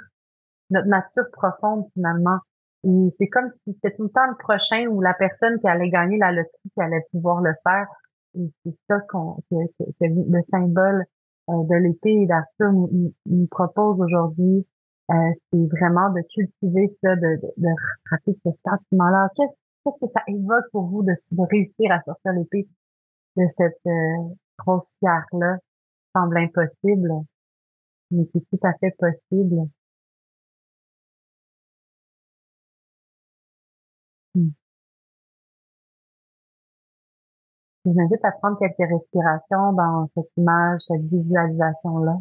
notre nature profonde finalement. Et c'est comme si c'était tout le temps le prochain ou la personne qui allait gagner la loterie qui allait pouvoir le faire. Et c'est ça qu'on, que, le symbole euh, de l'épée et d'Arthur nous, propose aujourd'hui. Euh, c'est vraiment de cultiver ça, de, de, de ce sentiment-là. Qu'est-ce, que ça évoque pour vous de, de réussir à sortir l'épée de cette, euh, grosse pierre-là semble impossible, mais c'est tout à fait possible. Hmm. Je vous invite à prendre quelques respirations dans cette image, cette visualisation-là.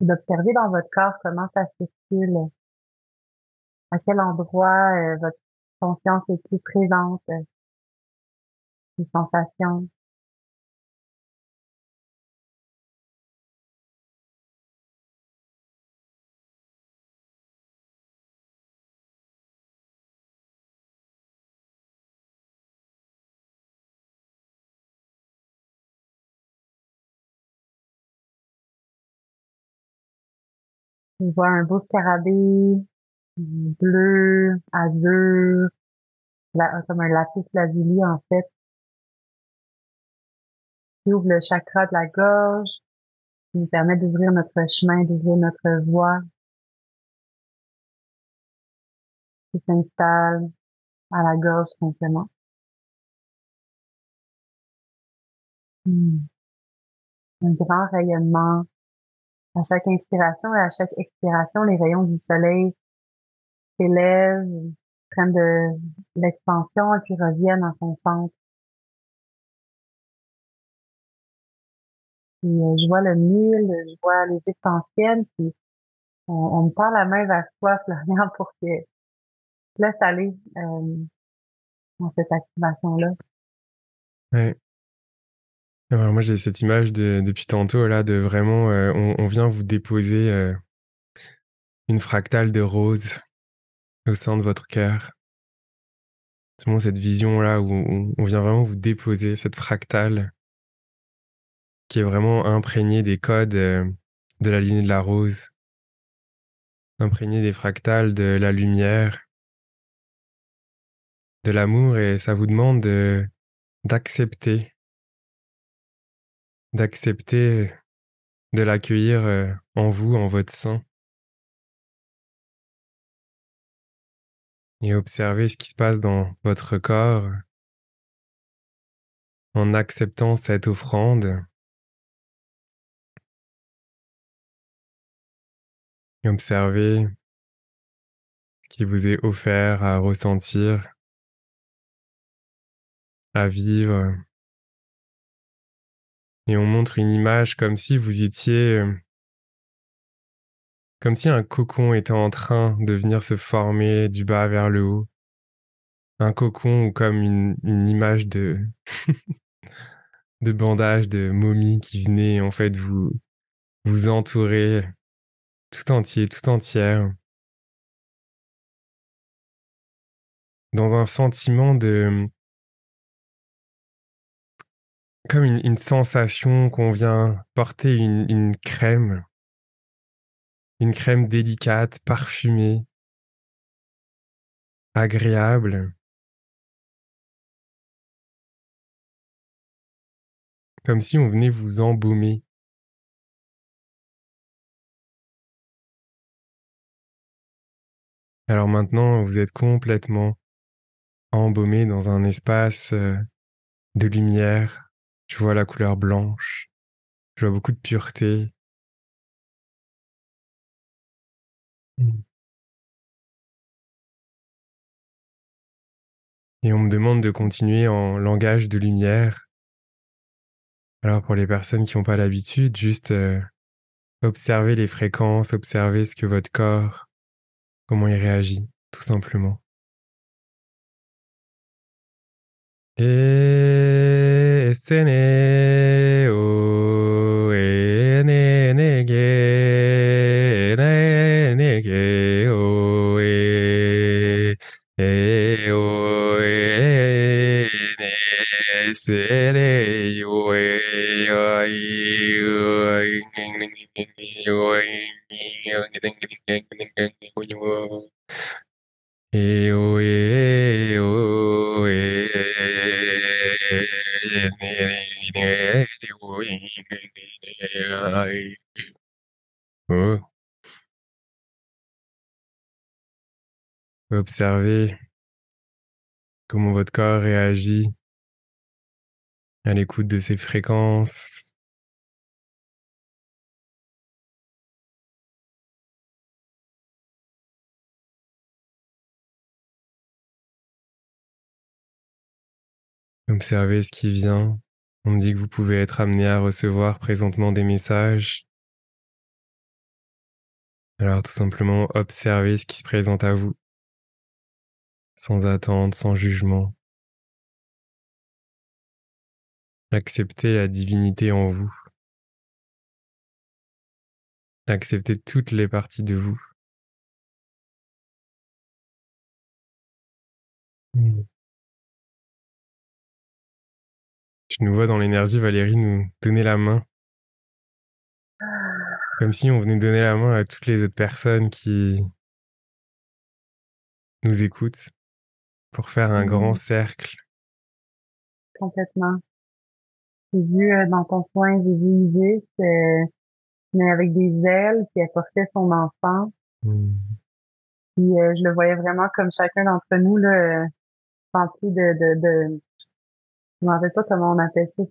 D'observer dans votre corps comment ça circule, à quel endroit euh, votre conscience est plus présente, euh, les sensations. On voit un beau scarabée bleu, azur, comme un lapis lazuli en fait, qui ouvre le chakra de la gorge, qui nous permet d'ouvrir notre chemin, d'ouvrir notre voie, qui s'installe à la gorge simplement. Hmm. Un grand rayonnement à chaque inspiration et à chaque expiration, les rayons du soleil s'élèvent, prennent de l'expansion et puis reviennent en son centre. Puis, euh, je vois le mille, je vois l'Égypte ancienne, puis on, me tend la main vers toi, *laughs* Florian, pour que tu laisses aller euh, dans cette activation-là. Oui moi, j'ai cette image de, depuis tantôt, là, de vraiment, euh, on, vient vous déposer euh, une fractale de rose au sein de votre cœur. C'est vraiment cette vision-là où on, vient vraiment vous déposer cette fractale qui est vraiment imprégnée des codes euh, de la lignée de la rose, imprégnée des fractales de la lumière, de l'amour, et ça vous demande de d'accepter, d'accepter de l'accueillir euh, en vous, en votre sein. Et observer ce qui se passe dans votre corps en acceptant cette offrande. Et observer ce qui vous est offert à ressentir, à vivre. Et on montre une image comme si vous étiez euh, comme si un cocon était en train de venir se former du bas vers le haut. Un cocon ou comme une, image de, *laughs* de bandage, de momie qui venait en fait vous, vous entourer tout entier, tout entière. Dans un sentiment de, comme une, sensation qu'on vient porter une crème une crème délicate, parfumée, agréable. Comme si on venait vous embaumer. Alors maintenant, vous êtes complètement embaumé dans un espace euh, de lumière. Je vois la couleur blanche. Je vois beaucoup de pureté. Et on me demande de continuer en langage de lumière. Alors pour les personnes qui n'ont pas l'habitude, juste euh, observer les fréquences, observer ce que votre corps, comment il réagit, tout simplement. E o e o e Observez comment votre corps réagit à l'écoute de ces fréquences. Observez ce qui vient. On dit que vous pouvez être amené à recevoir présentement des messages. Alors tout simplement observez ce qui se présente à vous, sans attente, sans jugement. Acceptez la divinité en vous. Acceptez toutes les parties de vous. Nous vois dans l'énergie, Valérie, nous donner la main. Comme si on venait donner la main à toutes les autres personnes qui nous écoutent pour faire un grand cercle. Complètement. J'ai vu euh, dans ton soin, j'ai vu Isis, euh, mais avec des ailes, qui apportait son enfant. Mmh. Puis euh, je le voyais vraiment comme chacun d'entre nous, là, rempli de, de, de, je m'en rappelle pas comment on appelle ça,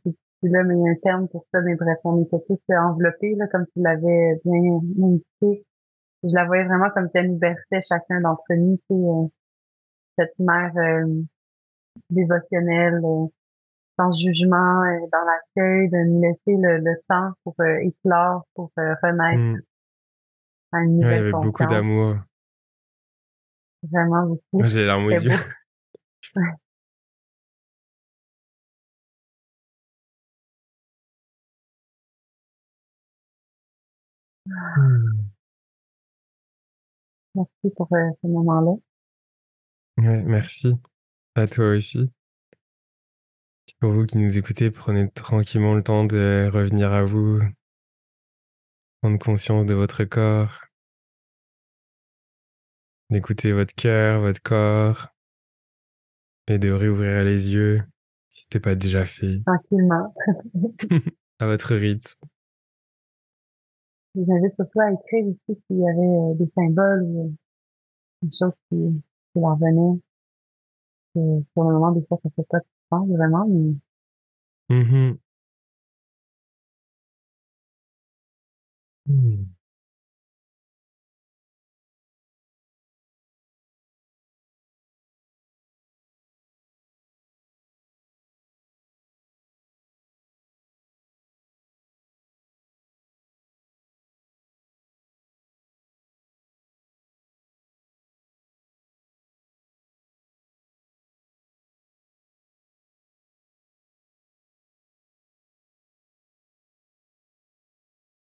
là, mais il y a un terme pour ça, mais bref, on était tous enveloppés, là, comme tu l'avais bien indiqué. Je la voyais vraiment comme si elle nous chacun d'entre nous, tu sais, cette mère dévotionnelle, sans jugement, euh, dans l'accueil, de nous laisser le, temps pour euh, éclore, pour euh, renaître mmh. à une nouvelle ouais, il y avait beaucoup d'amour. Vraiment beaucoup. J'ai les larmes aux yeux. *laughs* Merci pour ce moment-là. Ouais, merci. À toi aussi. Pour vous qui nous écoutez, prenez tranquillement le temps de revenir à vous, prendre conscience de votre corps, d'écouter votre cœur, votre corps, et de réouvrir les yeux Si c'était pas déjà fait. Tranquillement. *laughs* à votre rythme. Je vous invite surtout à écrire ici s'il y avait euh, des symboles ou euh, des choses qui, qui leur venaient. Euh, pour le moment, des fois, ça fait pas de sens vraiment, mais Mmh Mmh.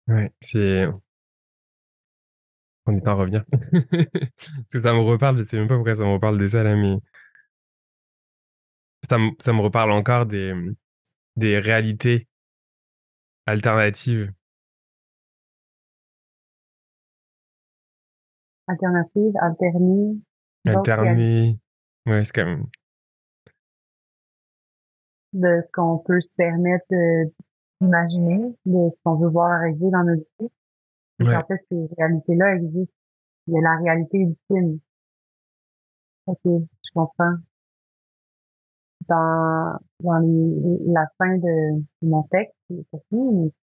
Ouais, c'est on est en revenir. *laughs* Parce que ça me reparle, je sais même pas pourquoi ça me reparle de ça là, mais ça me, ça me reparle encore des, des réalités alternatives. Alternatives, alternées. Alternées. Ouais, c'est quand même. De ce qu'on peut se permettre d'imaginer, de ce qu'on veut voir arriver dans notre vie. Ouais. En fait, ces réalités-là existent. Il y a la réalité ultime. Ok, je comprends. Dans, dans les, la fin de, mon texte,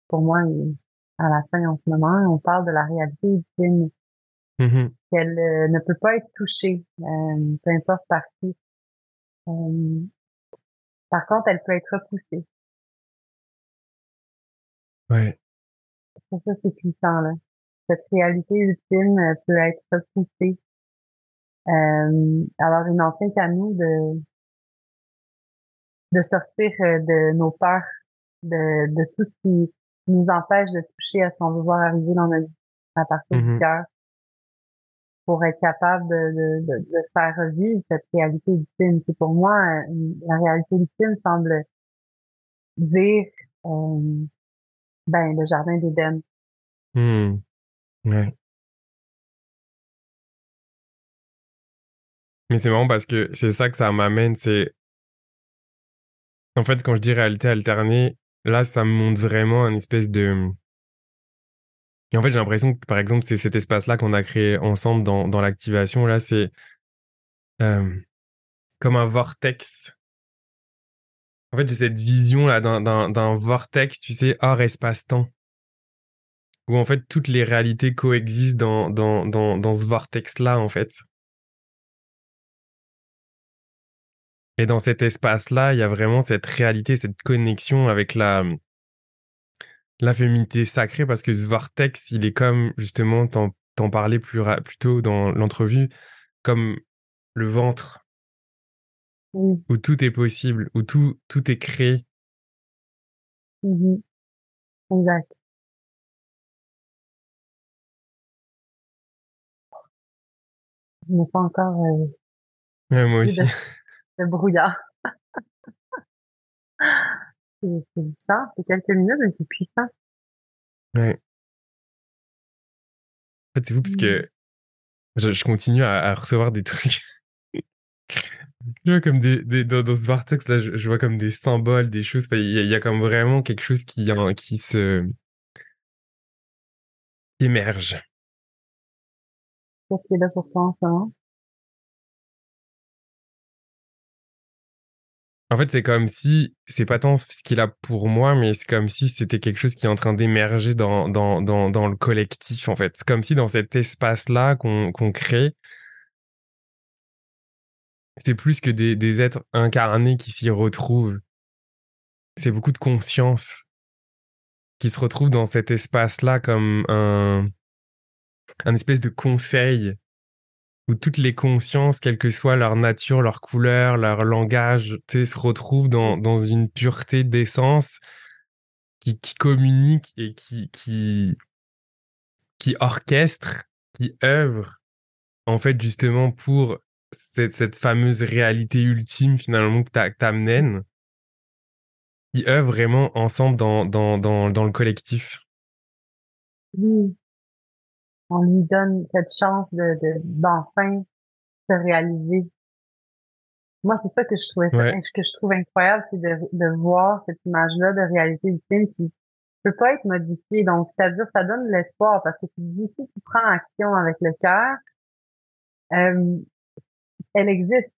pour moi, à la fin en ce moment, on parle de la réalité ultime. Mm-hmm. Qu'elle euh, ne peut pas être touchée, euh, peu importe par qui. Euh, par contre, elle peut être repoussée. Ouais. Ça, c'est puissant, là. Cette réalité ultime euh, peut être repoussée. Euh, alors, il n'en fait qu'à nous de, de sortir euh, de nos peurs, de, de tout ce qui nous empêche de toucher à ce qu'on veut voir arriver dans notre vie à partir du Mhm. cœur pour être capable de, de, de, de faire revivre cette réalité ultime. C'est pour moi, euh, la réalité ultime semble dire euh, ben le jardin d'Éden. Hmm. Ouais. Mais c'est marrant parce que c'est ça que ça m'amène, c'est... En fait, quand je dis réalité alternée, là, ça me montre vraiment un espèce de... Et en fait, j'ai l'impression que, par exemple, c'est cet espace-là qu'on a créé ensemble dans, dans l'activation, là, c'est euh, comme un vortex. En fait, j'ai cette vision-là d'un- d'un vortex, tu sais, hors espace-temps. Où en fait, toutes les réalités coexistent dans, dans, dans, dans ce vortex-là, en fait. Et dans cet espace-là, il y a vraiment cette réalité, cette connexion avec la, la féminité sacrée, parce que ce vortex, il est comme, justement, t'en, parlais plus, plus tôt dans l'entrevue, comme le ventre, Oui. où tout est possible, où tout, tout est créé. Mhm. Exact. Je n'ai pas encore euh, Ouais, moi aussi. *laughs* de brouillard. C'est puissant, c'est quelques minutes, mais c'est puissant. Ouais. En fait, c'est fou parce que je, je continue à, à recevoir des trucs. Je vois comme des, des dans, dans ce vortex là, je, je vois comme des symboles, des choses. Il y, a- il y a comme vraiment quelque chose qui, hein, qui se qui émerge. Qu'est-ce qui est là pour toi en ce moment? En fait, c'est comme si c'est pas tant ce qu'il a pour moi, mais c'est comme si c'était quelque chose qui est en train d'émerger dans, dans, dans, dans le collectif. En fait, c'est comme si dans cet espace là qu'on qu'on crée, c'est plus que des, êtres incarnés qui s'y retrouvent. C'est beaucoup de conscience qui se retrouve dans cet espace-là comme un, espèce de conseil où toutes les consciences, quelle que soit leur nature, leur couleur, leur langage, se retrouvent dans, dans une pureté d'essence qui, qui communique et qui, qui, qui orchestre, qui œuvre, en fait, justement, pour cette, cette fameuse réalité ultime, finalement, que t'a- que t'amènes. Qui œuvrent vraiment ensemble dans, dans, dans, dans le collectif? Oui. On lui donne cette chance de, de, d'enfin se réaliser. moi, c'est ça que je trouvais, que je trouve incroyable, c'est de, de voir cette image-là de réalité film qui peut pas être modifiée. Donc, c'est-à-dire, ça donne l'espoir parce que tu dis, si tu prends action avec le cœur, euh, elle existe.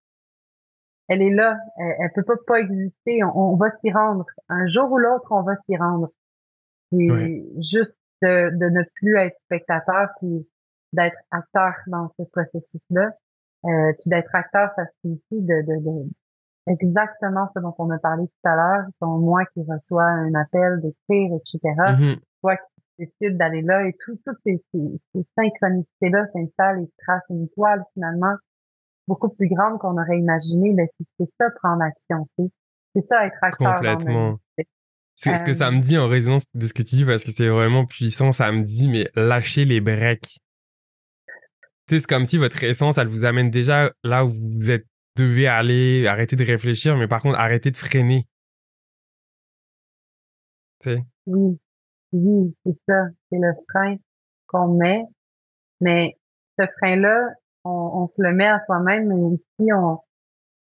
Elle est là. Elle, elle peut pas pas exister. On, va s'y rendre. Un jour ou l'autre, on va s'y rendre. Et juste de, de, ne plus être spectateur, puis d'être acteur dans ce processus-là. Euh, puis d'être acteur, ça signifie de, de, de, exactement ce dont on a parlé tout à l'heure, ton moi qui reçoit un appel d'écrire, etc. Mm-hmm. Toi qui décides d'aller là et tout, toutes ces, ces, ces synchronicités-là s'installent et tracent une toile finalement beaucoup plus grande qu'on aurait imaginé. Mais c'est ça prendre action, c'est ça être acteur. Complètement. C'est ce que ça me dit en résonance de ce que tu dis parce que c'est vraiment puissant. Ça me dit, mais lâchez les breaks. c'est comme si votre essence, elle vous amène déjà là où vous êtes, devez aller, arrêter de réfléchir, mais par contre, arrêtez de freiner. Oui, oui, c'est ça. C'est le frein qu'on met. Mais ce frein-là, on, on, se le met à soi-même, mais aussi on,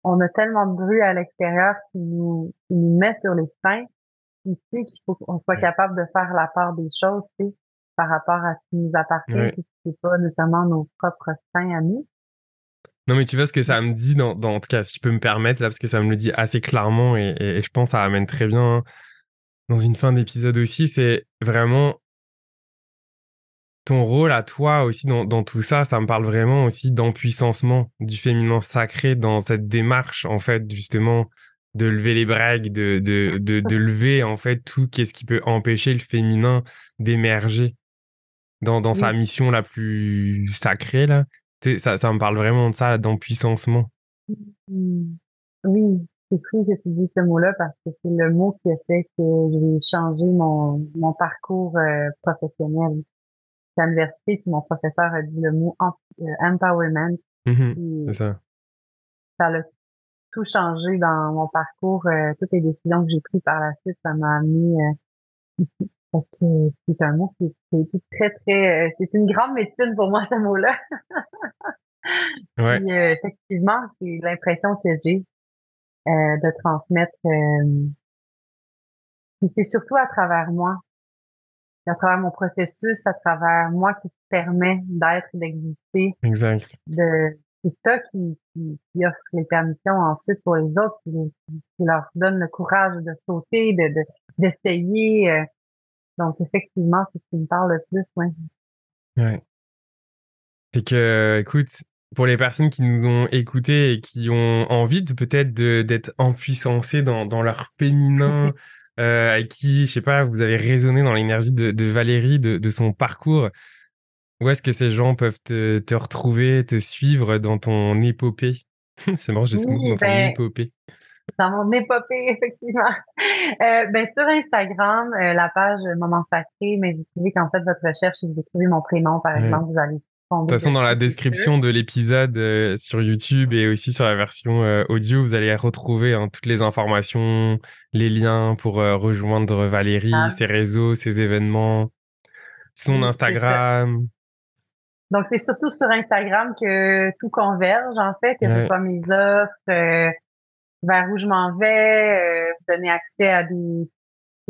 on a tellement de bruit à l'extérieur qui nous, qui nous met sur les freins il sait qu'il faut qu'on soit capable de faire la part des choses, tu sais, par rapport à ce qui nous appartient, ouais. ce qui pas nécessairement nos propres seins à nous. Non, mais tu vois ce que ça me dit, dans, dans, en tout cas, si tu peux me permettre, là, parce que ça me le dit assez clairement et, et, je pense que ça amène très bien hein, dans une fin d'épisode aussi, c'est vraiment ton rôle à toi aussi dans, dans, tout ça, ça me parle vraiment aussi d'empuissancement du féminin sacré dans cette démarche, en fait, justement, de lever les bragues, de, de, de, de lever en fait tout qu'est-ce qui peut empêcher le féminin d'émerger dans, dans sa mission la plus sacrée là. Ça, ça me parle vraiment de ça, d'empuissancement. Mmh. Oui, c'est cool que tu dis ce mot-là parce que c'est le mot qui a fait que j'ai changé mon, mon parcours euh, professionnel. À l'université, mon professeur a dit le mot euh, empowerment. Mmh c'est ça. Ça l'a tout changé dans mon parcours. Euh, toutes les décisions que j'ai prises par la suite, ça m'a amené euh, ici. *laughs* Parce que c'est un mot qui, est très, très... Euh, c'est une grande médecine pour moi, ce mot-là. ouais. Puis, effectivement, c'est l'impression que j'ai de transmettre. c'est surtout à travers moi. À travers mon processus, à travers moi qui permet d'être, d'exister. Exact. De, c'est ça qui, qui, offre les permissions ensuite pour les autres, qui, qui, leur donne le courage de sauter, de d'essayer. Euh. Donc effectivement, c'est ce qui me parle le plus, ouais. Ouais. Fait que, écoute, pour les personnes qui nous ont écoutés et qui ont envie de peut-être d'être empuissancées dans, dans leur *laughs* féminin, euh, avec qui, je sais pas, vous avez résonné dans l'énergie de, de Valérie, de, de son parcours, où est-ce que ces gens peuvent te, te retrouver, te suivre dans ton épopée? C'est marrant, je oui, dans ton ben, épopée. Dans mon épopée, *laughs* effectivement. Euh, ben, sur Instagram, euh, la page Moment Sacré, mais vous trouvez qu'en fait, votre recherche, si vous trouvez mon prénom, par exemple, vous allez de toute façon, dans la description de l'épisode euh, sur YouTube et aussi sur la version euh, audio, vous allez retrouver hein, toutes les informations, les liens pour euh, rejoindre Valérie, ah. ses réseaux, ses événements, son Instagram. Donc, c'est surtout sur Instagram que tout converge, en fait, que ce soit mes offres, vers où je m'en vais, donner accès à des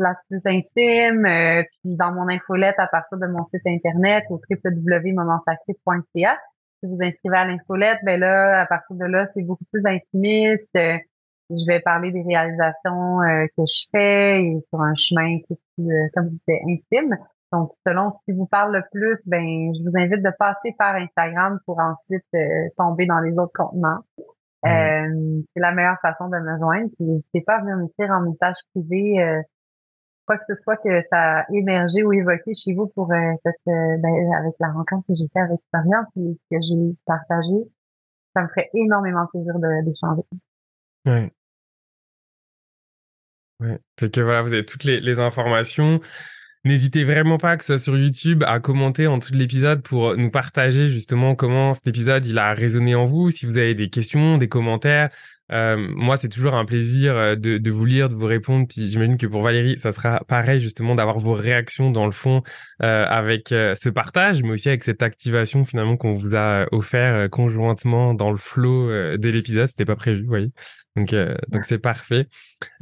places plus intimes, euh, puis dans mon infolette à partir de mon site internet au www.momentsacré.ca. Si vous inscrivez à l'infolette, ben là, à partir de là, c'est beaucoup plus intimiste. je vais parler des réalisations que je fais et sur un chemin qui est comme je disais, intime. Donc, selon ce qui vous parle le plus, ben, je vous invite de passer par Instagram pour ensuite euh, tomber dans les autres contenants. Euh, c'est la meilleure façon de me joindre. Puis n'hésitez pas à venir m'écrire en message privé euh, quoi que ce soit que ça a émergé ou évoqué chez vous pour cette, ben, avec la rencontre que j'ai fait avec Florian et que j'ai partagé. Ça me ferait énormément plaisir d'échanger. Oui. Ouais. Fait que voilà, vous avez toutes les, les informations. N'hésitez vraiment pas, que ce soit sur YouTube, à commenter en dessous de l'épisode pour nous partager justement comment cet épisode il a résonné en vous. Si vous avez des questions, des commentaires, Euh, moi, c'est toujours un plaisir euh, de, vous lire, de vous répondre. Puis j'imagine que pour Valérie, ça sera pareil justement d'avoir vos réactions dans le fond euh, avec ce partage, mais aussi avec cette activation finalement qu'on vous a offert conjointement dans le flow de l'épisode. C'était pas prévu, vous voyez. Donc, donc c'est parfait.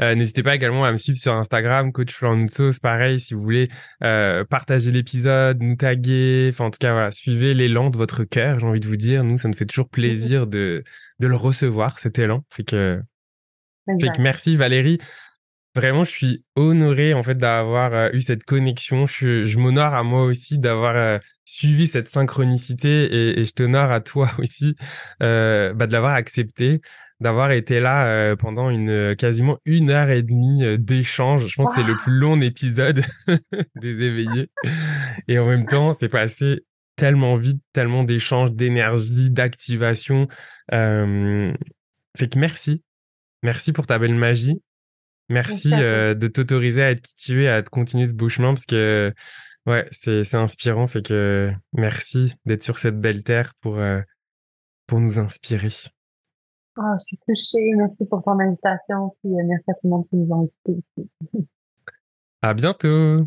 N'hésitez pas également à me suivre sur Instagram, Coach C'est pareil, si vous voulez partager l'épisode, nous taguer. Enfin, en tout cas, voilà, suivez l'élan de votre cœur. J'ai envie de vous dire, nous, ça nous fait toujours plaisir de de le recevoir, cet élan. Fait que, fait que merci Valérie. Vraiment, je suis honoré en fait d'avoir euh, eu cette connexion. Je, je m'honore à moi aussi d'avoir euh, suivi cette synchronicité et, et je t'honore à toi *laughs* aussi euh, bah, de l'avoir accepté, d'avoir été là euh, pendant une quasiment une heure et demie d'échange. Je pense que c'est le plus long épisode *laughs* des éveillés. Et en même temps, c'est passé tellement vite, tellement d'échanges, d'énergie, d'activation. Euh, fait que merci. Merci pour ta belle magie. Merci euh, de t'autoriser à être qui tu es, à continuer ce beau chemin parce que ouais, c'est inspirant. Fait que merci d'être sur cette belle terre pour, euh, pour nous inspirer. Oh, je suis touchée. Merci pour ton invitation. Puis merci à tout le monde qui nous a invités. À bientôt.